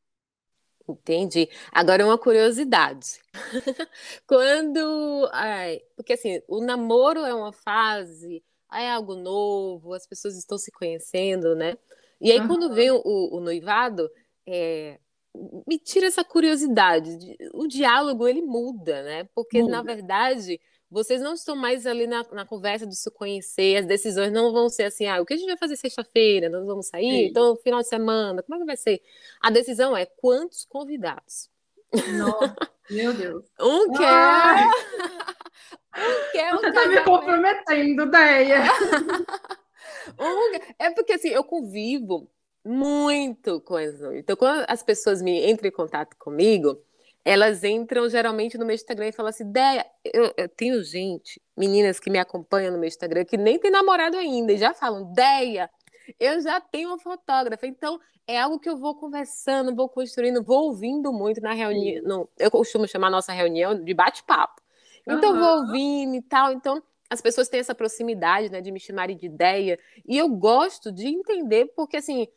Entendi. Agora uma curiosidade. Quando. Ai, porque assim, o namoro é uma fase, é algo novo, as pessoas estão se conhecendo, né? E aí, uhum. quando vem o, o noivado, é, me tira essa curiosidade. O diálogo, ele muda, né? Porque, muda. na verdade, vocês não estão mais ali na, na, conversa de se conhecer, as decisões não vão ser assim, ah, o que a gente vai fazer sexta-feira? Nós vamos sair? Sim. Então, final de semana, como é que vai ser? A decisão é quantos convidados? Nossa, meu Deus. Um quer... Ah! um quer Você um tá me comprometendo, Deia. É porque assim, eu convivo muito com as noivas. Então, quando as pessoas me entram em contato comigo, elas entram geralmente no meu Instagram e falam assim: Ideia, eu, eu, tenho gente, meninas que me acompanham no meu Instagram, que nem tem namorado ainda, e já falam: Deia, eu já tenho uma fotógrafa. Então, é algo que eu vou conversando, vou construindo, vou ouvindo muito na reunião. eu costumo chamar a nossa reunião de bate-papo. Então, uhum. vou ouvindo e tal. Então, as pessoas têm essa proximidade, né, de me chamarem de ideia, e eu gosto de entender porque assim,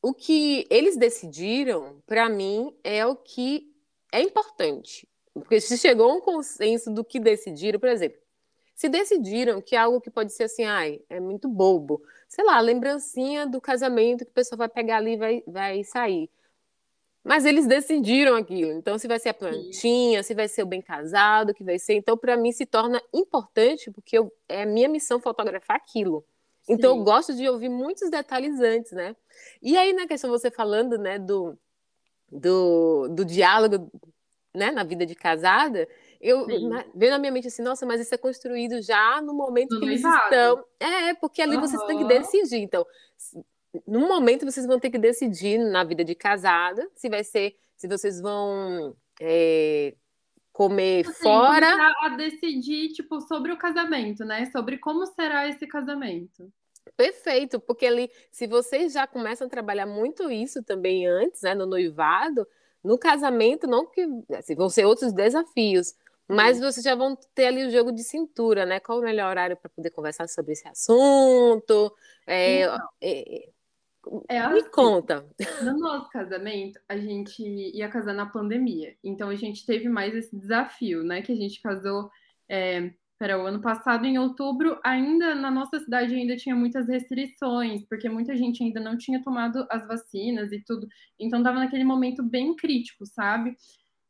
o que eles decidiram, para mim, é o que é importante. Porque se chegou a um consenso do que decidiram, por exemplo, se decidiram que é algo que pode ser assim, ai, é muito bobo, sei lá, lembrancinha do casamento que o pessoal vai pegar ali e vai, vai sair. Mas eles decidiram aquilo. Então, se vai ser a plantinha, Sim. se vai ser o bem casado, que vai ser. Então, para mim, se torna importante, porque eu, é a minha missão fotografar aquilo. Sim. Então, eu gosto de ouvir muitos detalhes antes, né? E aí, na questão, você falando, né, do, do, do diálogo, né, na vida de casada, eu na, veio na minha mente assim, nossa, mas isso é construído já no momento no que eles estão. É, porque ali uhum. você tem que decidir. Então, num momento vocês vão ter que decidir na vida de casada se vai ser, se vocês vão é, comer assim, fora. A decidir, tipo, sobre o casamento, né? Sobre como será esse casamento. Perfeito, porque ali, se vocês já começam a trabalhar muito isso também antes, né, no noivado, no casamento, não que assim, vão ser outros desafios, mas vocês já vão ter ali o jogo de cintura, né? Qual o melhor horário para poder conversar sobre esse assunto? É, então, é, é assim, Me conta. No nosso casamento, a gente ia casar na pandemia. Então a gente teve mais esse desafio, né? Que a gente casou. É, Pera, o ano passado, em outubro, ainda na nossa cidade ainda tinha muitas restrições, porque muita gente ainda não tinha tomado as vacinas e tudo. Então estava naquele momento bem crítico, sabe?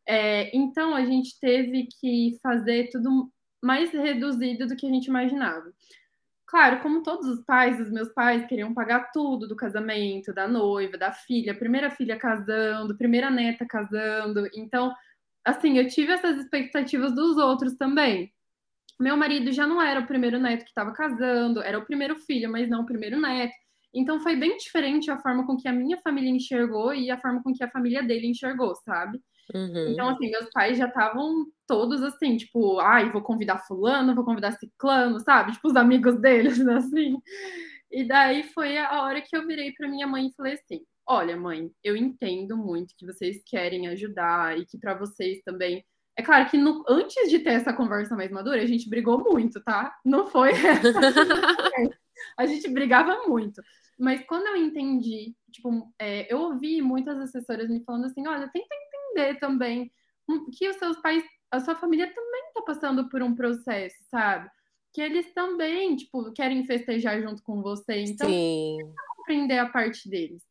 É, então a gente teve que fazer tudo mais reduzido do que a gente imaginava. Claro, como todos os pais, os meus pais queriam pagar tudo do casamento, da noiva, da filha, primeira filha casando, primeira neta casando. Então, assim, eu tive essas expectativas dos outros também. Meu marido já não era o primeiro neto que estava casando, era o primeiro filho, mas não o primeiro neto. Então foi bem diferente a forma com que a minha família enxergou e a forma com que a família dele enxergou, sabe? Uhum. Então, assim, meus pais já estavam todos assim, tipo, ai, vou convidar fulano, vou convidar ciclano, sabe? Tipo, os amigos deles, assim. E daí foi a hora que eu virei para minha mãe e falei assim: Olha, mãe, eu entendo muito que vocês querem ajudar e que para vocês também. É claro que no, antes de ter essa conversa mais madura, a gente brigou muito, tá? Não foi essa. a gente brigava muito. Mas quando eu entendi, tipo, é, eu ouvi muitas assessoras me falando assim: olha, tenta entender também que os seus pais, a sua família também está passando por um processo, sabe? Que eles também, tipo, querem festejar junto com você. Então, Sim. compreender a parte deles.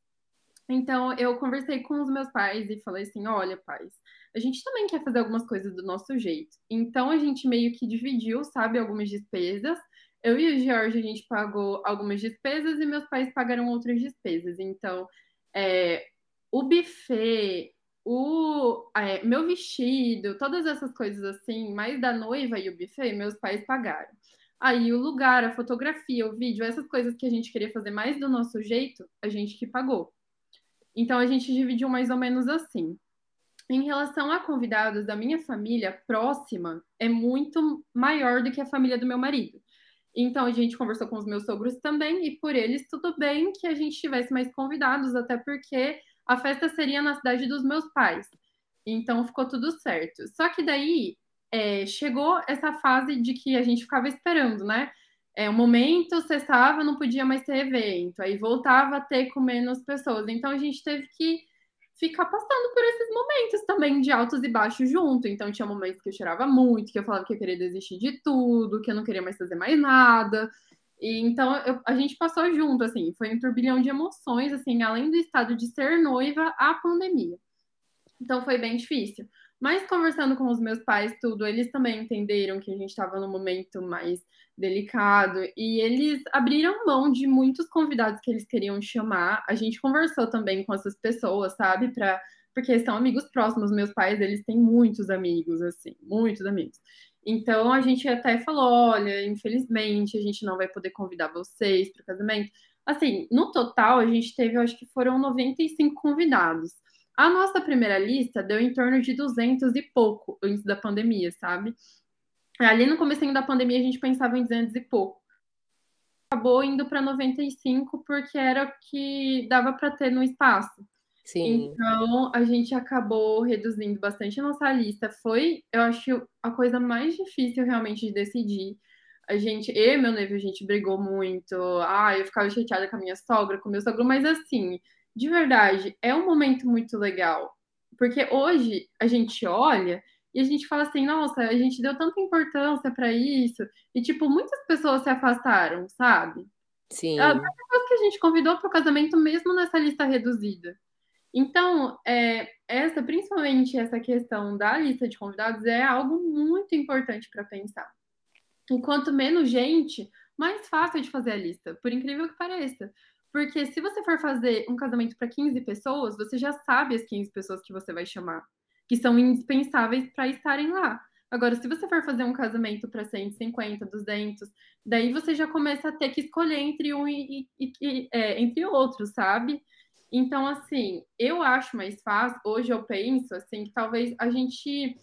Então, eu conversei com os meus pais e falei assim: olha, pais, a gente também quer fazer algumas coisas do nosso jeito. Então, a gente meio que dividiu, sabe, algumas despesas. Eu e o George, a gente pagou algumas despesas e meus pais pagaram outras despesas. Então, é, o buffet, o é, meu vestido, todas essas coisas assim, mais da noiva e o buffet, meus pais pagaram. Aí o lugar, a fotografia, o vídeo, essas coisas que a gente queria fazer mais do nosso jeito, a gente que pagou. Então a gente dividiu mais ou menos assim. Em relação a convidados da minha família próxima, é muito maior do que a família do meu marido. Então a gente conversou com os meus sogros também, e por eles tudo bem que a gente tivesse mais convidados, até porque a festa seria na cidade dos meus pais. Então ficou tudo certo. Só que daí é, chegou essa fase de que a gente ficava esperando, né? É, um momento cessava, não podia mais ter evento, aí voltava a ter com menos pessoas. Então a gente teve que ficar passando por esses momentos também de altos e baixos junto. Então tinha momentos que eu chorava muito, que eu falava que eu queria desistir de tudo, que eu não queria mais fazer mais nada. E, então eu, a gente passou junto, assim, foi um turbilhão de emoções, assim, além do estado de ser noiva, a pandemia. Então foi bem difícil. Mas conversando com os meus pais, tudo, eles também entenderam que a gente estava num momento mais delicado e eles abriram mão de muitos convidados que eles queriam chamar. A gente conversou também com essas pessoas, sabe, para porque são amigos próximos. Meus pais, eles têm muitos amigos, assim, muitos amigos. Então a gente até falou: olha, infelizmente a gente não vai poder convidar vocês para o casamento. Assim, no total a gente teve, eu acho que foram 95 convidados. A nossa primeira lista deu em torno de 200 e pouco antes da pandemia, sabe? Ali no começo da pandemia a gente pensava em 200 e pouco. Acabou indo para 95 porque era o que dava para ter no espaço. Sim. Então a gente acabou reduzindo bastante a nossa lista. Foi, eu acho, a coisa mais difícil realmente de decidir. A gente, eu e meu noivo, a gente brigou muito. Ah, eu ficava chateada com a minha sogra, com o meu sogro, mas assim, de verdade, é um momento muito legal. Porque hoje a gente olha e a gente fala assim, nossa, a gente deu tanta importância para isso. E, tipo, muitas pessoas se afastaram, sabe? Sim. As pessoas que a gente convidou para o casamento, mesmo nessa lista reduzida. Então, é, essa, principalmente essa questão da lista de convidados é algo muito importante para pensar. Enquanto menos gente, mais fácil de fazer a lista, por incrível que pareça. Porque se você for fazer um casamento para 15 pessoas, você já sabe as 15 pessoas que você vai chamar, que são indispensáveis para estarem lá. Agora, se você for fazer um casamento para 150, 200, daí você já começa a ter que escolher entre um e, e, e é, entre outros, sabe? Então, assim, eu acho mais fácil, hoje eu penso, assim, que talvez a gente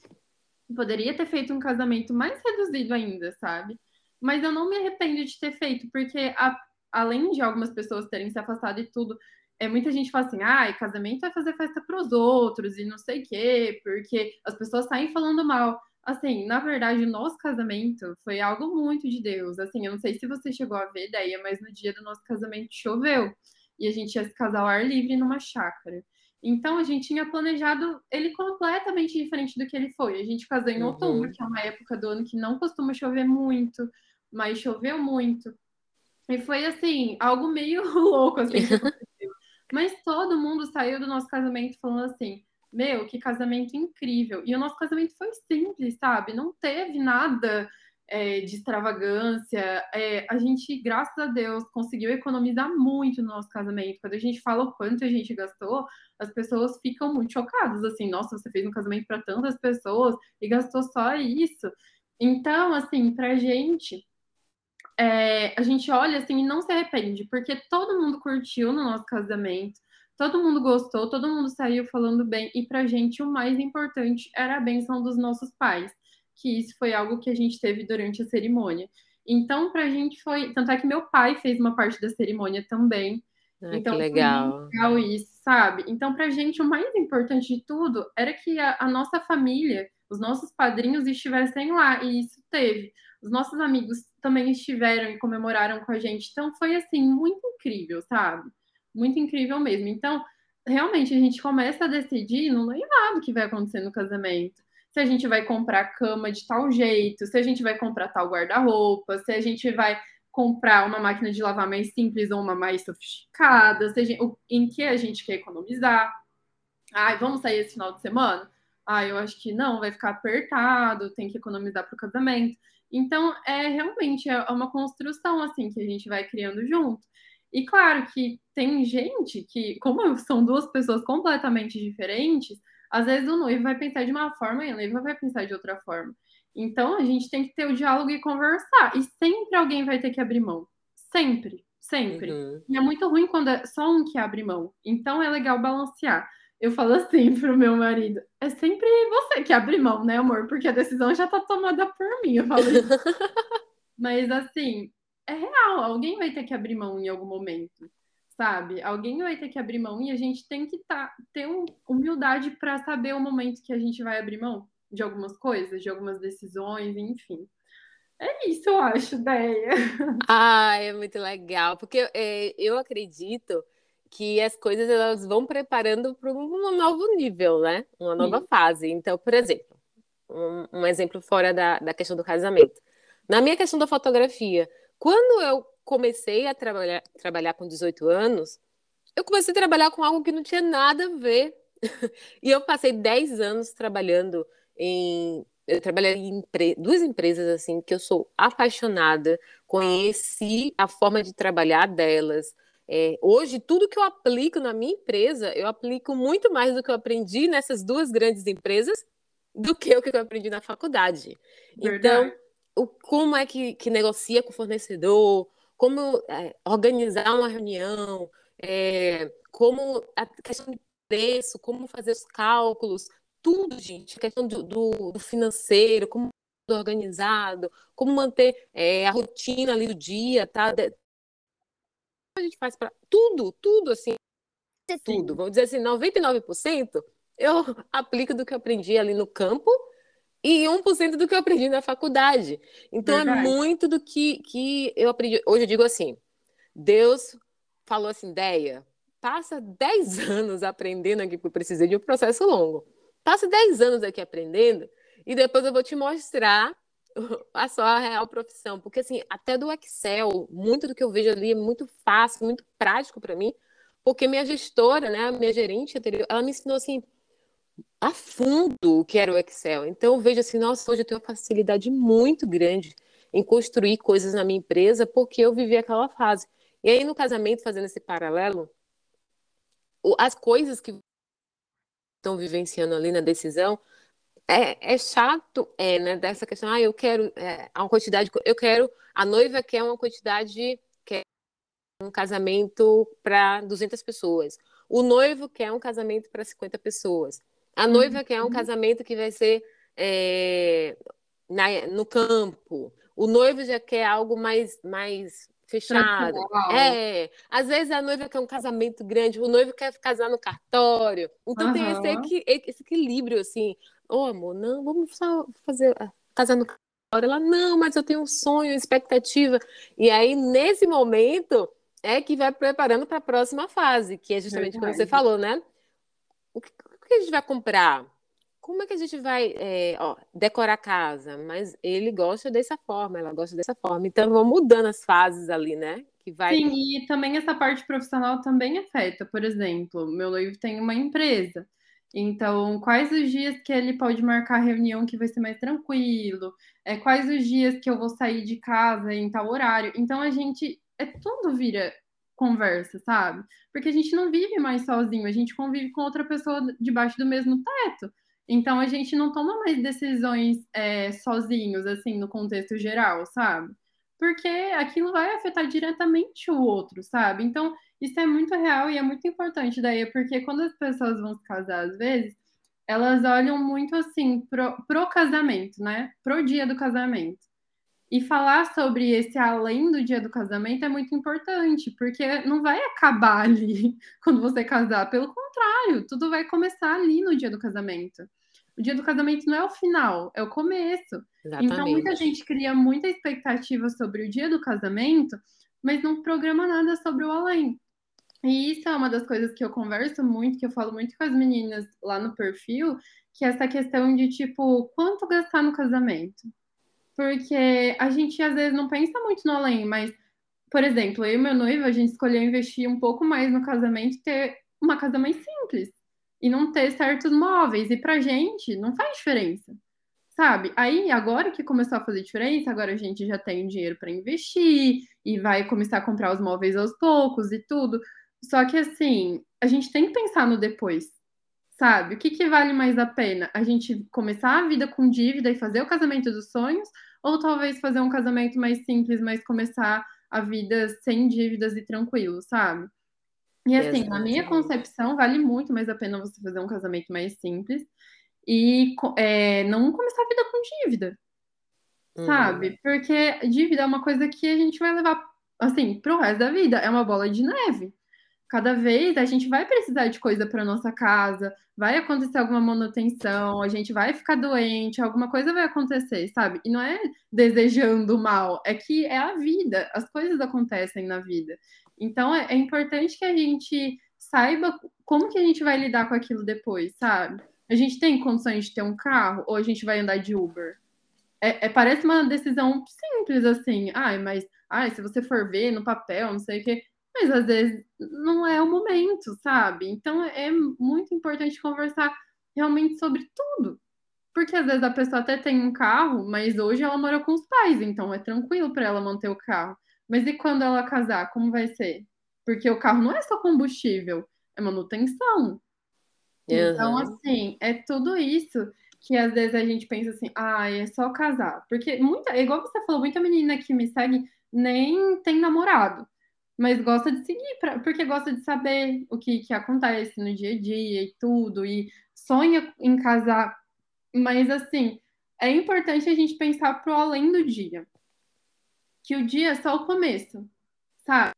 poderia ter feito um casamento mais reduzido ainda, sabe? Mas eu não me arrependo de ter feito, porque a, além de algumas pessoas terem se afastado e tudo, é, muita gente fala assim, ah, casamento é fazer festa para os outros e não sei o quê, porque as pessoas saem falando mal. Assim, na verdade, o nosso casamento foi algo muito de Deus. Assim, eu não sei se você chegou a ver daí, mas no dia do nosso casamento choveu e a gente ia se casar ao ar livre numa chácara. Então a gente tinha planejado ele completamente diferente do que ele foi. A gente casou em uhum. outubro, que é uma época do ano que não costuma chover muito, mas choveu muito. E foi assim, algo meio louco assim. mas todo mundo saiu do nosso casamento falando assim: "Meu, que casamento incrível". E o nosso casamento foi simples, sabe? Não teve nada é, de extravagância. É, a gente, graças a Deus, conseguiu economizar muito no nosso casamento. Quando a gente fala o quanto a gente gastou, as pessoas ficam muito chocadas, assim, nossa, você fez um casamento para tantas pessoas e gastou só isso. Então, assim, pra gente, é, a gente olha assim e não se arrepende, porque todo mundo curtiu no nosso casamento, todo mundo gostou, todo mundo saiu falando bem, e pra gente o mais importante era a benção dos nossos pais que isso foi algo que a gente teve durante a cerimônia. Então, pra gente foi. Tanto é que meu pai fez uma parte da cerimônia também. Ah, então, que legal. legal isso, sabe? Então, pra gente, o mais importante de tudo era que a, a nossa família, os nossos padrinhos estivessem lá, e isso teve. Os nossos amigos também estiveram e comemoraram com a gente. Então, foi assim, muito incrível, sabe? Muito incrível mesmo. Então, realmente, a gente começa a decidir no noivado o que vai acontecer no casamento se a gente vai comprar cama de tal jeito, se a gente vai comprar tal guarda-roupa, se a gente vai comprar uma máquina de lavar mais simples ou uma mais sofisticada, se gente, em que a gente quer economizar. Ai, vamos sair esse final de semana? Ah, eu acho que não, vai ficar apertado, tem que economizar para o casamento. Então, é realmente é uma construção assim que a gente vai criando junto. E claro que tem gente que, como são duas pessoas completamente diferentes, às vezes o noivo vai pensar de uma forma e a noiva vai pensar de outra forma. Então a gente tem que ter o diálogo e conversar. E sempre alguém vai ter que abrir mão. Sempre, sempre. Uhum. E é muito ruim quando é só um que abre mão. Então é legal balancear. Eu falo assim pro meu marido: é sempre você que abre mão, né, amor? Porque a decisão já tá tomada por mim. Eu falo isso. Mas assim, é real. Alguém vai ter que abrir mão em algum momento sabe? Alguém vai ter que abrir mão e a gente tem que tá, ter um, humildade para saber o momento que a gente vai abrir mão de algumas coisas, de algumas decisões, enfim. É isso, eu acho, ideia. Ah, é muito legal, porque é, eu acredito que as coisas elas vão preparando para um novo nível, né? Uma nova Sim. fase. Então, por exemplo, um, um exemplo fora da, da questão do casamento. Na minha questão da fotografia, quando eu comecei a trabalhar, trabalhar com 18 anos, eu comecei a trabalhar com algo que não tinha nada a ver. e eu passei 10 anos trabalhando em. Eu trabalhei em empre... duas empresas assim que eu sou apaixonada, conheci a forma de trabalhar delas. É, hoje, tudo que eu aplico na minha empresa, eu aplico muito mais do que eu aprendi nessas duas grandes empresas do que o que eu aprendi na faculdade. Verdade. Então, o, como é que, que negocia com o fornecedor, como é, organizar uma reunião, é, como a questão de preço, como fazer os cálculos, tudo, gente, a questão do, do, do financeiro, como organizado, como manter é, a rotina ali do dia, tá? A gente faz para tudo, tudo assim, Sim. tudo. Vamos dizer assim, 99% eu aplico do que eu aprendi ali no campo e 1% do que eu aprendi na faculdade. Então é Verdade. é muito do que, que eu aprendi. Hoje eu digo assim: Deus falou assim, ideia, passa 10 anos aprendendo aqui, porque eu precisei de um processo longo. Passa 10 anos aqui aprendendo, e depois eu vou te mostrar a sua real profissão. Porque, assim, até do Excel, muito do que eu vejo ali é muito fácil, muito prático para mim, porque minha gestora, né, minha gerente anterior, ela me ensinou assim a fundo o que era o Excel. Então eu vejo assim, nossa, hoje eu tenho uma facilidade muito grande em construir coisas na minha empresa porque eu vivi aquela fase. E aí no casamento, fazendo esse paralelo, as coisas que estão vivenciando ali na decisão é, é chato, é, né? Dessa questão, ah, eu quero é, uma quantidade, eu quero, a noiva quer uma quantidade, quer um casamento para 200 pessoas. O noivo quer um casamento para 50 pessoas. A noiva quer um uhum. casamento que vai ser é, na, no campo. O noivo já quer algo mais, mais fechado. É, às vezes a noiva quer um casamento grande, o noivo quer casar no cartório. Então uhum. tem esse, esse, equilíbrio assim. Ô, oh, amor, não, vamos só fazer casar no cartório. Ela, não, mas eu tenho um sonho, expectativa. E aí, nesse momento, é que vai preparando para a próxima fase, que é justamente o que você falou, né? Que a gente vai comprar? Como é que a gente vai é, ó, decorar a casa? Mas ele gosta dessa forma, ela gosta dessa forma. Então, vão mudando as fases ali, né? Que vai... Sim, e também essa parte profissional também afeta. Por exemplo, meu noivo tem uma empresa. Então, quais os dias que ele pode marcar reunião que vai ser mais tranquilo? É, quais os dias que eu vou sair de casa em tal horário? Então, a gente. É tudo vira conversa, sabe? Porque a gente não vive mais sozinho, a gente convive com outra pessoa debaixo do mesmo teto. Então a gente não toma mais decisões é, sozinhos, assim, no contexto geral, sabe? Porque aquilo vai afetar diretamente o outro, sabe? Então, isso é muito real e é muito importante daí, porque quando as pessoas vão se casar, às vezes, elas olham muito assim pro, pro casamento, né? Pro dia do casamento. E falar sobre esse além do dia do casamento é muito importante, porque não vai acabar ali quando você casar. Pelo contrário, tudo vai começar ali no dia do casamento. O dia do casamento não é o final, é o começo. Exatamente. Então, muita gente cria muita expectativa sobre o dia do casamento, mas não programa nada sobre o além. E isso é uma das coisas que eu converso muito, que eu falo muito com as meninas lá no perfil, que é essa questão de tipo, quanto gastar no casamento? Porque a gente às vezes não pensa muito no além, mas, por exemplo, eu e meu noivo, a gente escolheu investir um pouco mais no casamento ter uma casa mais simples e não ter certos móveis. E pra gente não faz diferença. Sabe? Aí, agora que começou a fazer diferença, agora a gente já tem dinheiro para investir e vai começar a comprar os móveis aos poucos e tudo. Só que assim, a gente tem que pensar no depois, sabe? O que, que vale mais a pena? A gente começar a vida com dívida e fazer o casamento dos sonhos, ou talvez fazer um casamento mais simples, mas começar a vida sem dívidas e tranquilo, sabe? E assim, na minha concepção, vale muito mais a pena você fazer um casamento mais simples e é, não começar a vida com dívida, uhum. sabe? Porque dívida é uma coisa que a gente vai levar, assim, pro resto da vida. É uma bola de neve cada vez a gente vai precisar de coisa para nossa casa, vai acontecer alguma manutenção, a gente vai ficar doente, alguma coisa vai acontecer, sabe? E não é desejando mal, é que é a vida, as coisas acontecem na vida. Então é, é importante que a gente saiba como que a gente vai lidar com aquilo depois, sabe? A gente tem condições de ter um carro ou a gente vai andar de Uber? É, é parece uma decisão simples assim. Ai, mas ai, se você for ver no papel, não sei o quê mas às vezes não é o momento, sabe? Então é muito importante conversar realmente sobre tudo. Porque às vezes a pessoa até tem um carro, mas hoje ela mora com os pais, então é tranquilo para ela manter o carro. Mas e quando ela casar, como vai ser? Porque o carro não é só combustível, é manutenção. Uhum. Então, assim, é tudo isso que às vezes a gente pensa assim, ah, é só casar. Porque muita, igual você falou, muita menina que me segue nem tem namorado mas gosta de seguir, pra, porque gosta de saber o que, que acontece no dia a dia e tudo, e sonha em casar. Mas, assim, é importante a gente pensar pro além do dia. Que o dia é só o começo, sabe?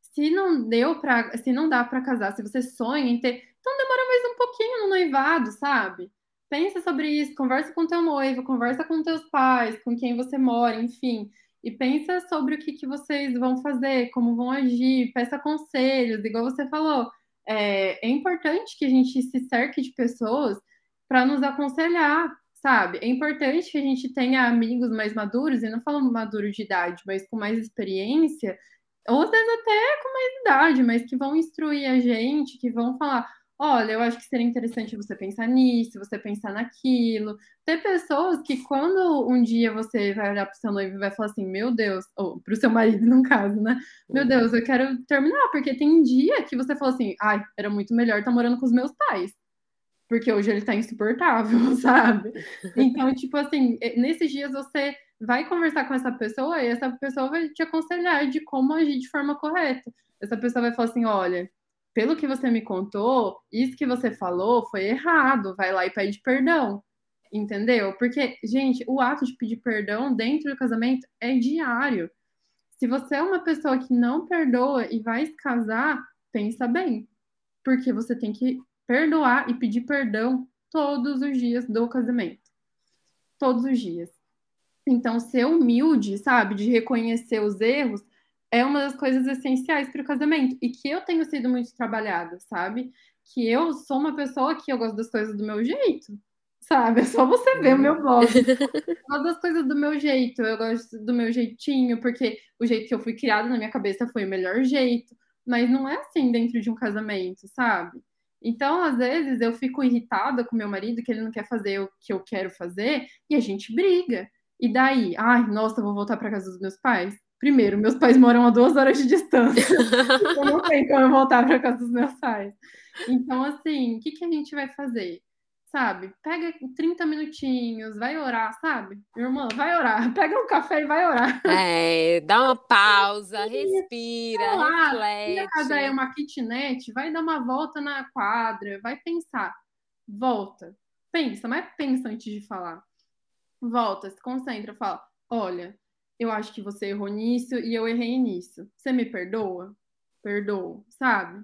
Se não deu para, se não dá para casar, se você sonha em ter, então demora mais um pouquinho no noivado, sabe? Pensa sobre isso, conversa com teu noivo, conversa com teus pais, com quem você mora, enfim e pensa sobre o que, que vocês vão fazer, como vão agir, peça conselhos, igual você falou. É, é importante que a gente se cerque de pessoas para nos aconselhar, sabe? É importante que a gente tenha amigos mais maduros, e não falo maduro de idade, mas com mais experiência, ou às vezes até com mais idade, mas que vão instruir a gente, que vão falar: olha, eu acho que seria interessante você pensar nisso, você pensar naquilo. Ter pessoas que quando um dia você vai olhar para o seu noivo e vai falar assim, meu Deus, ou para o seu marido no caso, né? Meu Deus, eu quero terminar, porque tem um dia que você fala assim, ai, era muito melhor estar morando com os meus pais. Porque hoje ele está insuportável, sabe? Então, tipo assim, nesses dias você vai conversar com essa pessoa e essa pessoa vai te aconselhar de como agir de forma correta. Essa pessoa vai falar assim, olha, pelo que você me contou, isso que você falou foi errado, vai lá e pede perdão. Entendeu? Porque, gente, o ato de pedir perdão dentro do casamento é diário. Se você é uma pessoa que não perdoa e vai se casar, pensa bem. Porque você tem que perdoar e pedir perdão todos os dias do casamento. Todos os dias. Então, ser humilde, sabe, de reconhecer os erros, é uma das coisas essenciais para o casamento e que eu tenho sido muito trabalhada, sabe? Que eu sou uma pessoa que eu gosto das coisas do meu jeito, sabe? É só você ver o meu blog. Eu gosto das coisas do meu jeito, eu gosto do meu jeitinho, porque o jeito que eu fui criada na minha cabeça foi o melhor jeito, mas não é assim dentro de um casamento, sabe? Então, às vezes, eu fico irritada com meu marido que ele não quer fazer o que eu quero fazer e a gente briga. E daí, ai, nossa, vou voltar para casa dos meus pais. Primeiro, meus pais moram a duas horas de distância. então não tem como eu voltar para casa dos meus pais. Então, assim, o que, que a gente vai fazer? Sabe? Pega 30 minutinhos, vai orar, sabe? Irmã, vai orar. Pega um café e vai orar. É, dá uma pausa, respira, lá, reflete. Se casa é uma kitnet, vai dar uma volta na quadra, vai pensar. Volta. Pensa, mas pensa antes de falar. Volta, se concentra, fala. Olha, eu acho que você errou nisso e eu errei nisso. Você me perdoa? Perdoa, sabe?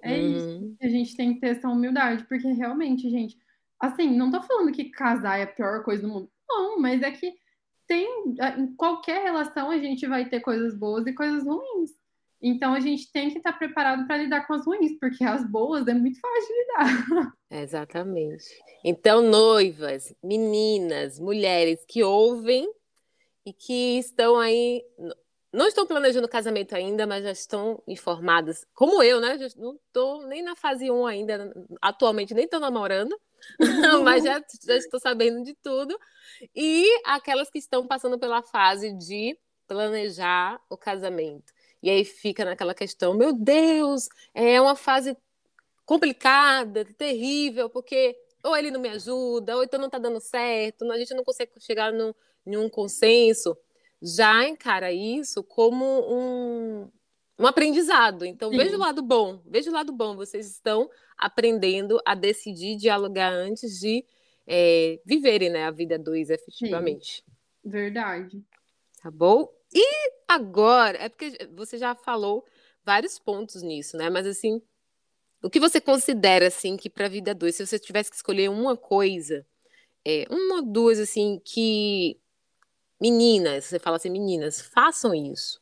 É uhum. isso a gente tem que ter essa humildade, porque realmente, gente, assim, não tô falando que casar é a pior coisa do mundo. Não, mas é que tem em qualquer relação a gente vai ter coisas boas e coisas ruins. Então a gente tem que estar preparado para lidar com as ruins, porque as boas é muito fácil de lidar. Exatamente. Então, noivas, meninas, mulheres que ouvem e que estão aí, não estão planejando casamento ainda, mas já estão informadas, como eu, né? Já não estou nem na fase 1 ainda, atualmente nem estou namorando, mas já, já estou sabendo de tudo. E aquelas que estão passando pela fase de planejar o casamento. E aí fica naquela questão, meu Deus, é uma fase complicada, terrível, porque ou ele não me ajuda, ou então não está dando certo, a gente não consegue chegar no, em um consenso. Já encara isso como um, um aprendizado. Então, Sim. veja o lado bom, veja o lado bom. Vocês estão aprendendo a decidir, dialogar antes de é, viverem né, a vida dois efetivamente. Sim. Verdade. Tá bom? E agora, é porque você já falou vários pontos nisso, né? Mas assim, o que você considera assim que para a vida dois, se você tivesse que escolher uma coisa, é, uma ou duas assim que meninas, você fala assim, meninas, façam isso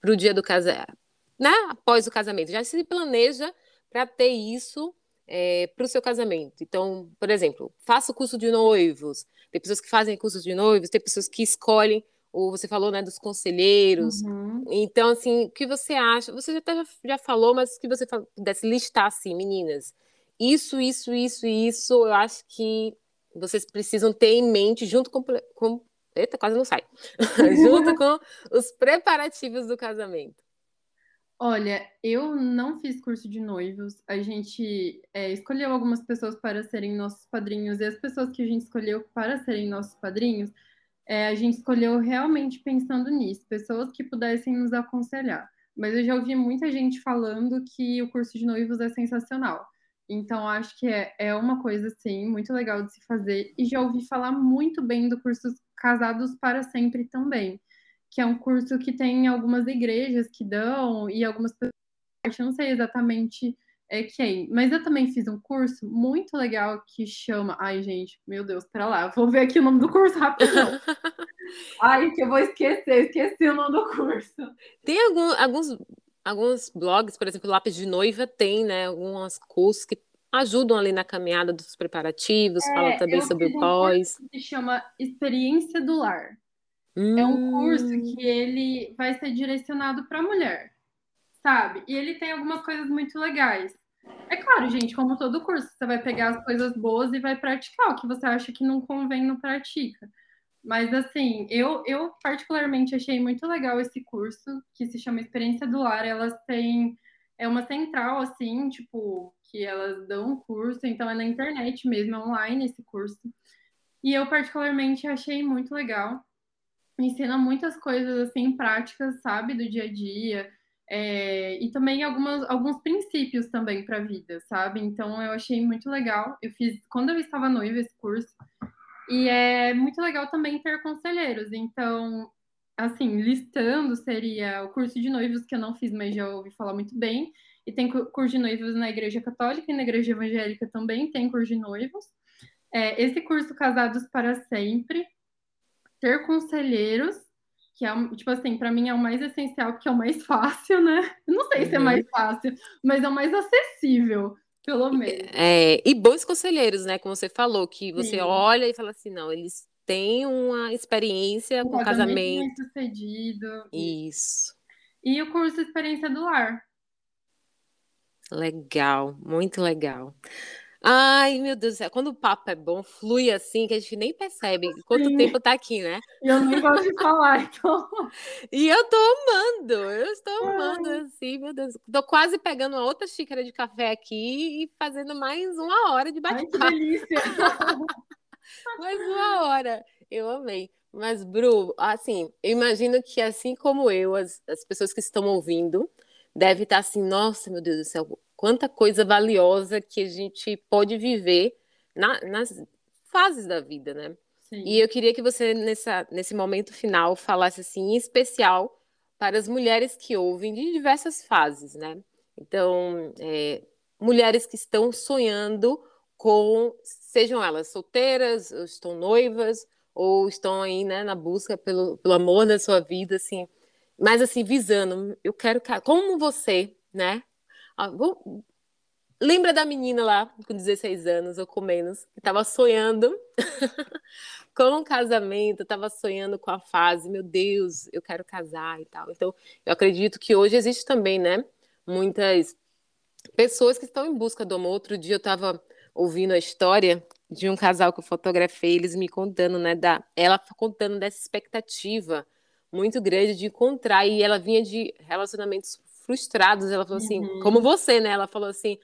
para o dia do casamento, né? Após o casamento, já se planeja para ter isso é, para o seu casamento. Então, por exemplo, faça o curso de noivos. Tem pessoas que fazem curso de noivos, tem pessoas que escolhem ou você falou, né, dos conselheiros. Uhum. Então, assim, o que você acha? Você até já, já falou, mas que você pudesse listar assim, meninas, isso, isso, isso isso, eu acho que vocês precisam ter em mente junto com, com eita, quase não sai, junto com os preparativos do casamento. Olha, eu não fiz curso de noivos. A gente é, escolheu algumas pessoas para serem nossos padrinhos e as pessoas que a gente escolheu para serem nossos padrinhos é, a gente escolheu realmente pensando nisso, pessoas que pudessem nos aconselhar. Mas eu já ouvi muita gente falando que o curso de noivos é sensacional. Então, acho que é, é uma coisa, assim, muito legal de se fazer. E já ouvi falar muito bem do curso Casados para Sempre também, que é um curso que tem algumas igrejas que dão e algumas pessoas, eu não sei exatamente é quem. Mas eu também fiz um curso muito legal que chama. Ai, gente, meu Deus, pera lá, vou ver aqui o nome do curso rapidão. Ai, que eu vou esquecer, esqueci o nome do curso. Tem algum, alguns, alguns blogs, por exemplo, Lápis de Noiva tem, né? Alguns cursos que ajudam ali na caminhada dos preparativos, é, fala também sobre o pós. Um que se chama Experiência do Lar. Hum. É um curso hum. que ele vai ser direcionado para a mulher, sabe? E ele tem algumas coisas muito legais. É claro, gente, como todo curso, você vai pegar as coisas boas e vai praticar. O que você acha que não convém, não pratica. Mas, assim, eu, eu particularmente achei muito legal esse curso, que se chama Experiência do Lar. Elas têm. É uma central, assim, tipo, que elas dão um curso, então é na internet mesmo, é online esse curso. E eu, particularmente, achei muito legal. Ensina muitas coisas, assim, práticas, sabe, do dia a dia é, e também algumas, alguns princípios também para a vida, sabe? Então eu achei muito legal. Eu fiz quando eu estava noiva esse curso. E é muito legal também ter conselheiros. Então, assim, listando seria o curso de noivos que eu não fiz, mas já ouvi falar muito bem. E tem curso de noivos na Igreja Católica e na Igreja Evangélica também tem curso de noivos. É, esse curso Casados para Sempre, ter conselheiros que é, tipo assim, para mim é o mais essencial, porque é o mais fácil, né? não sei se é mais uhum. fácil, mas é o mais acessível, pelo menos. É, e bons conselheiros, né? Como você falou, que você Sim. olha e fala assim, não, eles têm uma experiência um com casamento. Bem sucedido. Isso. E o curso Experiência do Lar. Legal, muito legal. Ai, meu Deus do céu, quando o papo é bom, flui assim, que a gente nem percebe quanto Sim. tempo tá aqui, né? Eu nem gosto de falar, então. E eu tô amando, eu estou amando, Ai. assim, meu Deus. Tô quase pegando uma outra xícara de café aqui e fazendo mais uma hora de bate-papo. Ai, que delícia! mais uma hora. Eu amei. Mas, Bru, assim, eu imagino que assim como eu, as, as pessoas que estão ouvindo devem estar assim, nossa, meu Deus do céu, quanta coisa valiosa que a gente pode viver na, nas fases da vida, né? Sim. E eu queria que você, nessa, nesse momento final, falasse assim, em especial para as mulheres que ouvem de diversas fases, né? Então, é, mulheres que estão sonhando com, sejam elas solteiras, ou estão noivas, ou estão aí, né, na busca pelo, pelo amor da sua vida, assim, mas assim, visando, eu quero, como você, né? Ah, lembra da menina lá, com 16 anos ou com menos, que estava sonhando com um casamento, estava sonhando com a fase, meu Deus, eu quero casar e tal. Então, eu acredito que hoje existe também, né, muitas pessoas que estão em busca do amor. Outro dia eu estava ouvindo a história de um casal que eu fotografei, eles me contando, né, da, ela contando dessa expectativa muito grande de encontrar, e ela vinha de relacionamentos frustrados, ela falou assim, uhum. como você, né, ela falou assim,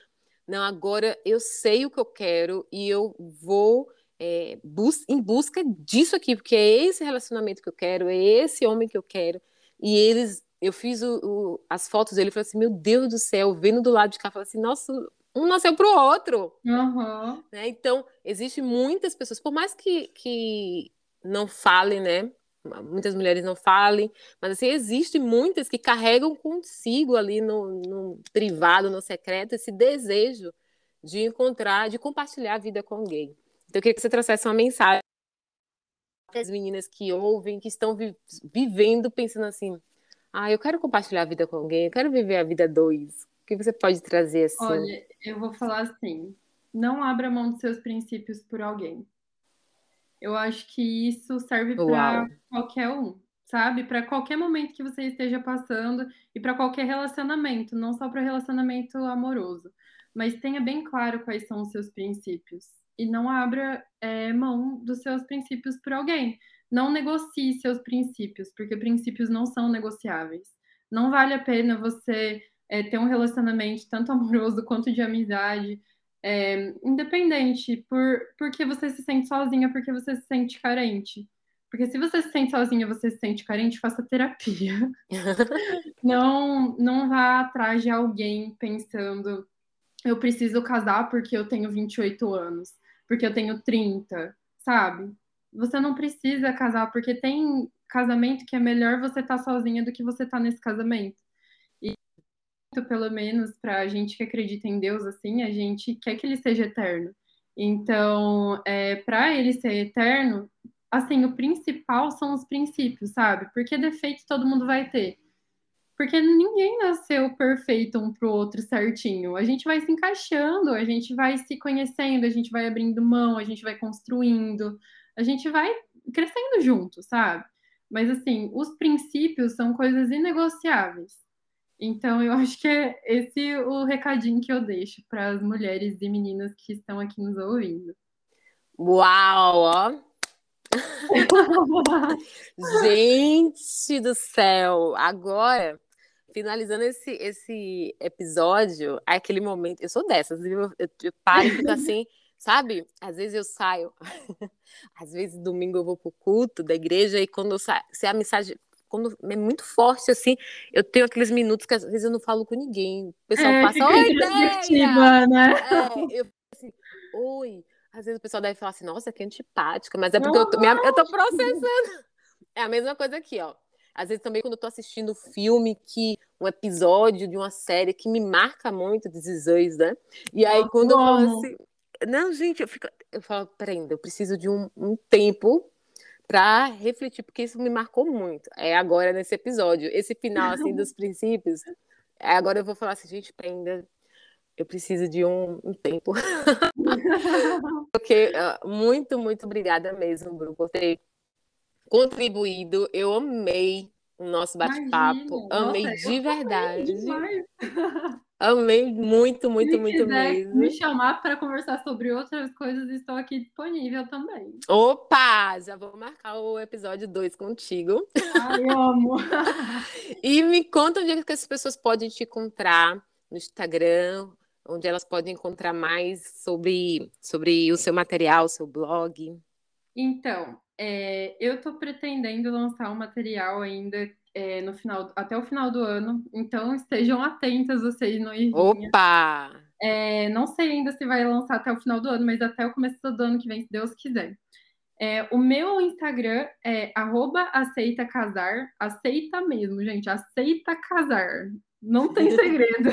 não, agora eu sei o que eu quero e eu vou é, bus em busca disso aqui, porque é esse relacionamento que eu quero, é esse homem que eu quero, e eles, eu fiz o, o, as fotos dele, falei assim, meu Deus do céu, vendo do lado de cá, falei assim, nossa, um nasceu para o outro. Uhum. Né? Então, existem muitas pessoas, por mais que, que não falem, né? Muitas mulheres não falem, mas assim, existem muitas que carregam consigo ali no, no privado, no secreto, esse desejo de encontrar, de compartilhar a vida com alguém. Então, eu queria que você trouxesse uma mensagem para as meninas que ouvem, que estão vi vivendo, pensando assim: ah, eu quero compartilhar a vida com alguém, eu quero viver a vida dois. O que você pode trazer assim? Olha, eu vou falar assim: não abra mão dos seus princípios por alguém. Eu acho que isso serve para qualquer um, sabe? Para qualquer momento que você esteja passando e para qualquer relacionamento, não só para relacionamento amoroso. Mas tenha bem claro quais são os seus princípios e não abra é, mão dos seus princípios por alguém. Não negocie seus princípios, porque princípios não são negociáveis. Não vale a pena você é, ter um relacionamento tanto amoroso quanto de amizade, é, independente, por porque você se sente sozinha, porque você se sente carente. Porque se você se sente sozinha, você se sente carente, faça terapia. não, não vá atrás de alguém pensando, eu preciso casar porque eu tenho 28 anos, porque eu tenho 30, sabe? Você não precisa casar, porque tem casamento que é melhor você estar tá sozinha do que você estar tá nesse casamento pelo menos para a gente que acredita em Deus, assim, a gente quer que ele seja eterno. Então, é, para ele ser eterno, assim, o principal são os princípios, sabe? Porque defeito todo mundo vai ter. Porque ninguém nasceu perfeito um pro outro certinho. A gente vai se encaixando, a gente vai se conhecendo, a gente vai abrindo mão, a gente vai construindo, a gente vai crescendo junto, sabe? Mas assim, os princípios são coisas inegociáveis. Então, eu acho que é esse o recadinho que eu deixo para as mulheres e meninas que estão aqui nos ouvindo. Uau! Ó. Gente do céu! Agora, finalizando esse, esse episódio, é aquele momento. Eu sou dessas, eu, eu, eu paro e fico assim, sabe? Às vezes eu saio, às vezes domingo eu vou pro culto da igreja e quando eu saio, se a mensagem quando é muito forte, assim, eu tenho aqueles minutos que às vezes eu não falo com ninguém. O pessoal é, passa, oi, ideia! Né? É, eu assim, oi. Às vezes o pessoal deve falar assim, nossa, que antipática, mas é porque eu tô, minha, eu tô processando. É a mesma coisa aqui, ó. Às vezes também quando eu tô assistindo filme que um episódio de uma série que me marca muito desses né? E aí quando amo. eu falo assim, não, gente, eu fico, eu falo, peraí, eu preciso de um, um tempo para refletir, porque isso me marcou muito. É agora nesse episódio, esse final assim dos princípios. É, agora eu vou falar assim, gente, ainda eu preciso de um, um tempo. porque uh, muito, muito obrigada mesmo, Bruno, por ter contribuído. Eu amei o nosso bate-papo. Amei Nossa, de verdade. Amei muito, muito, Se muito mesmo. Me chamar para conversar sobre outras coisas, estou aqui disponível também. Opa! Já vou marcar o episódio 2 contigo. Ai, amo! e me conta onde é que as pessoas podem te encontrar no Instagram, onde elas podem encontrar mais sobre, sobre o seu material, o seu blog. Então, é, eu estou pretendendo lançar um material ainda é, no final, até o final do ano. Então estejam atentas vocês no Irvinha. Opa! É, não sei ainda se vai lançar até o final do ano, mas até o começo do ano que vem, se Deus quiser. É, o meu Instagram é aceita casar, aceita mesmo, gente, aceita casar. Não tem segredo.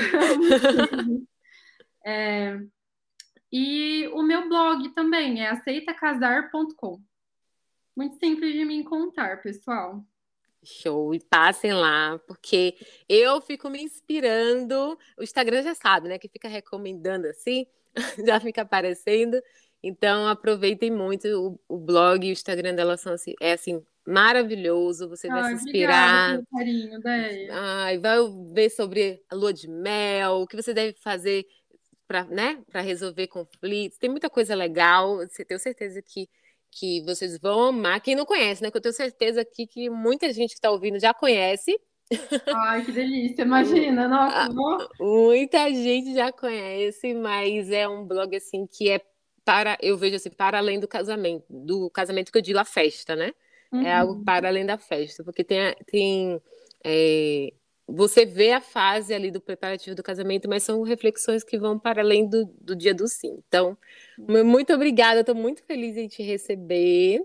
é, e o meu blog também é aceitacasar.com. Muito simples de me encontrar, pessoal. Show, e passem lá, porque eu fico me inspirando. O Instagram já sabe, né? Que fica recomendando assim, já fica aparecendo. Então, aproveitem muito o, o blog e o Instagram dela são assim, é assim, maravilhoso. Você vai se inspirar. Obrigada carinho, Ai, vai ver sobre a lua de mel, o que você deve fazer para né, resolver conflitos. Tem muita coisa legal. Você tenho certeza que, que vocês vão amar. Quem não conhece, né? Que eu tenho certeza aqui que muita gente que está ouvindo já conhece. Ai, que delícia, imagina, nossa, ah, Muita gente já conhece, mas é um blog assim que é para, eu vejo assim, para além do casamento, do casamento que eu digo a festa, né? Uhum. É algo uhum. para além da festa, porque tem, tem é, você vê a fase ali do preparativo do casamento, mas são reflexões que vão para além do, do dia do sim. Então, muito obrigada, estou muito feliz em te receber.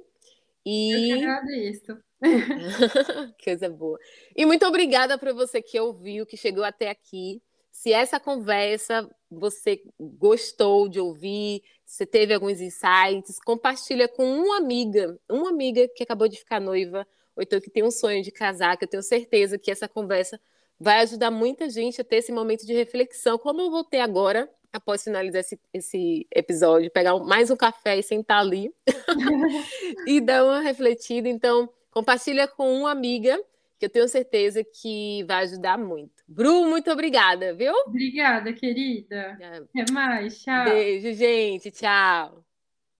E... Eu que agradeço. Coisa boa. E muito obrigada para você que ouviu, que chegou até aqui. Se essa conversa você gostou de ouvir, você teve alguns insights, compartilha com uma amiga, uma amiga que acabou de ficar noiva, ou então que tem um sonho de casar, que eu tenho certeza que essa conversa vai ajudar muita gente a ter esse momento de reflexão, como eu vou ter agora, após finalizar esse, esse episódio, pegar mais um café e sentar ali e dar uma refletida. Então, compartilha com uma amiga que eu tenho certeza que vai ajudar muito. Bru, muito obrigada, viu? Obrigada, querida. É. Até mais, tchau. Beijo, gente, tchau.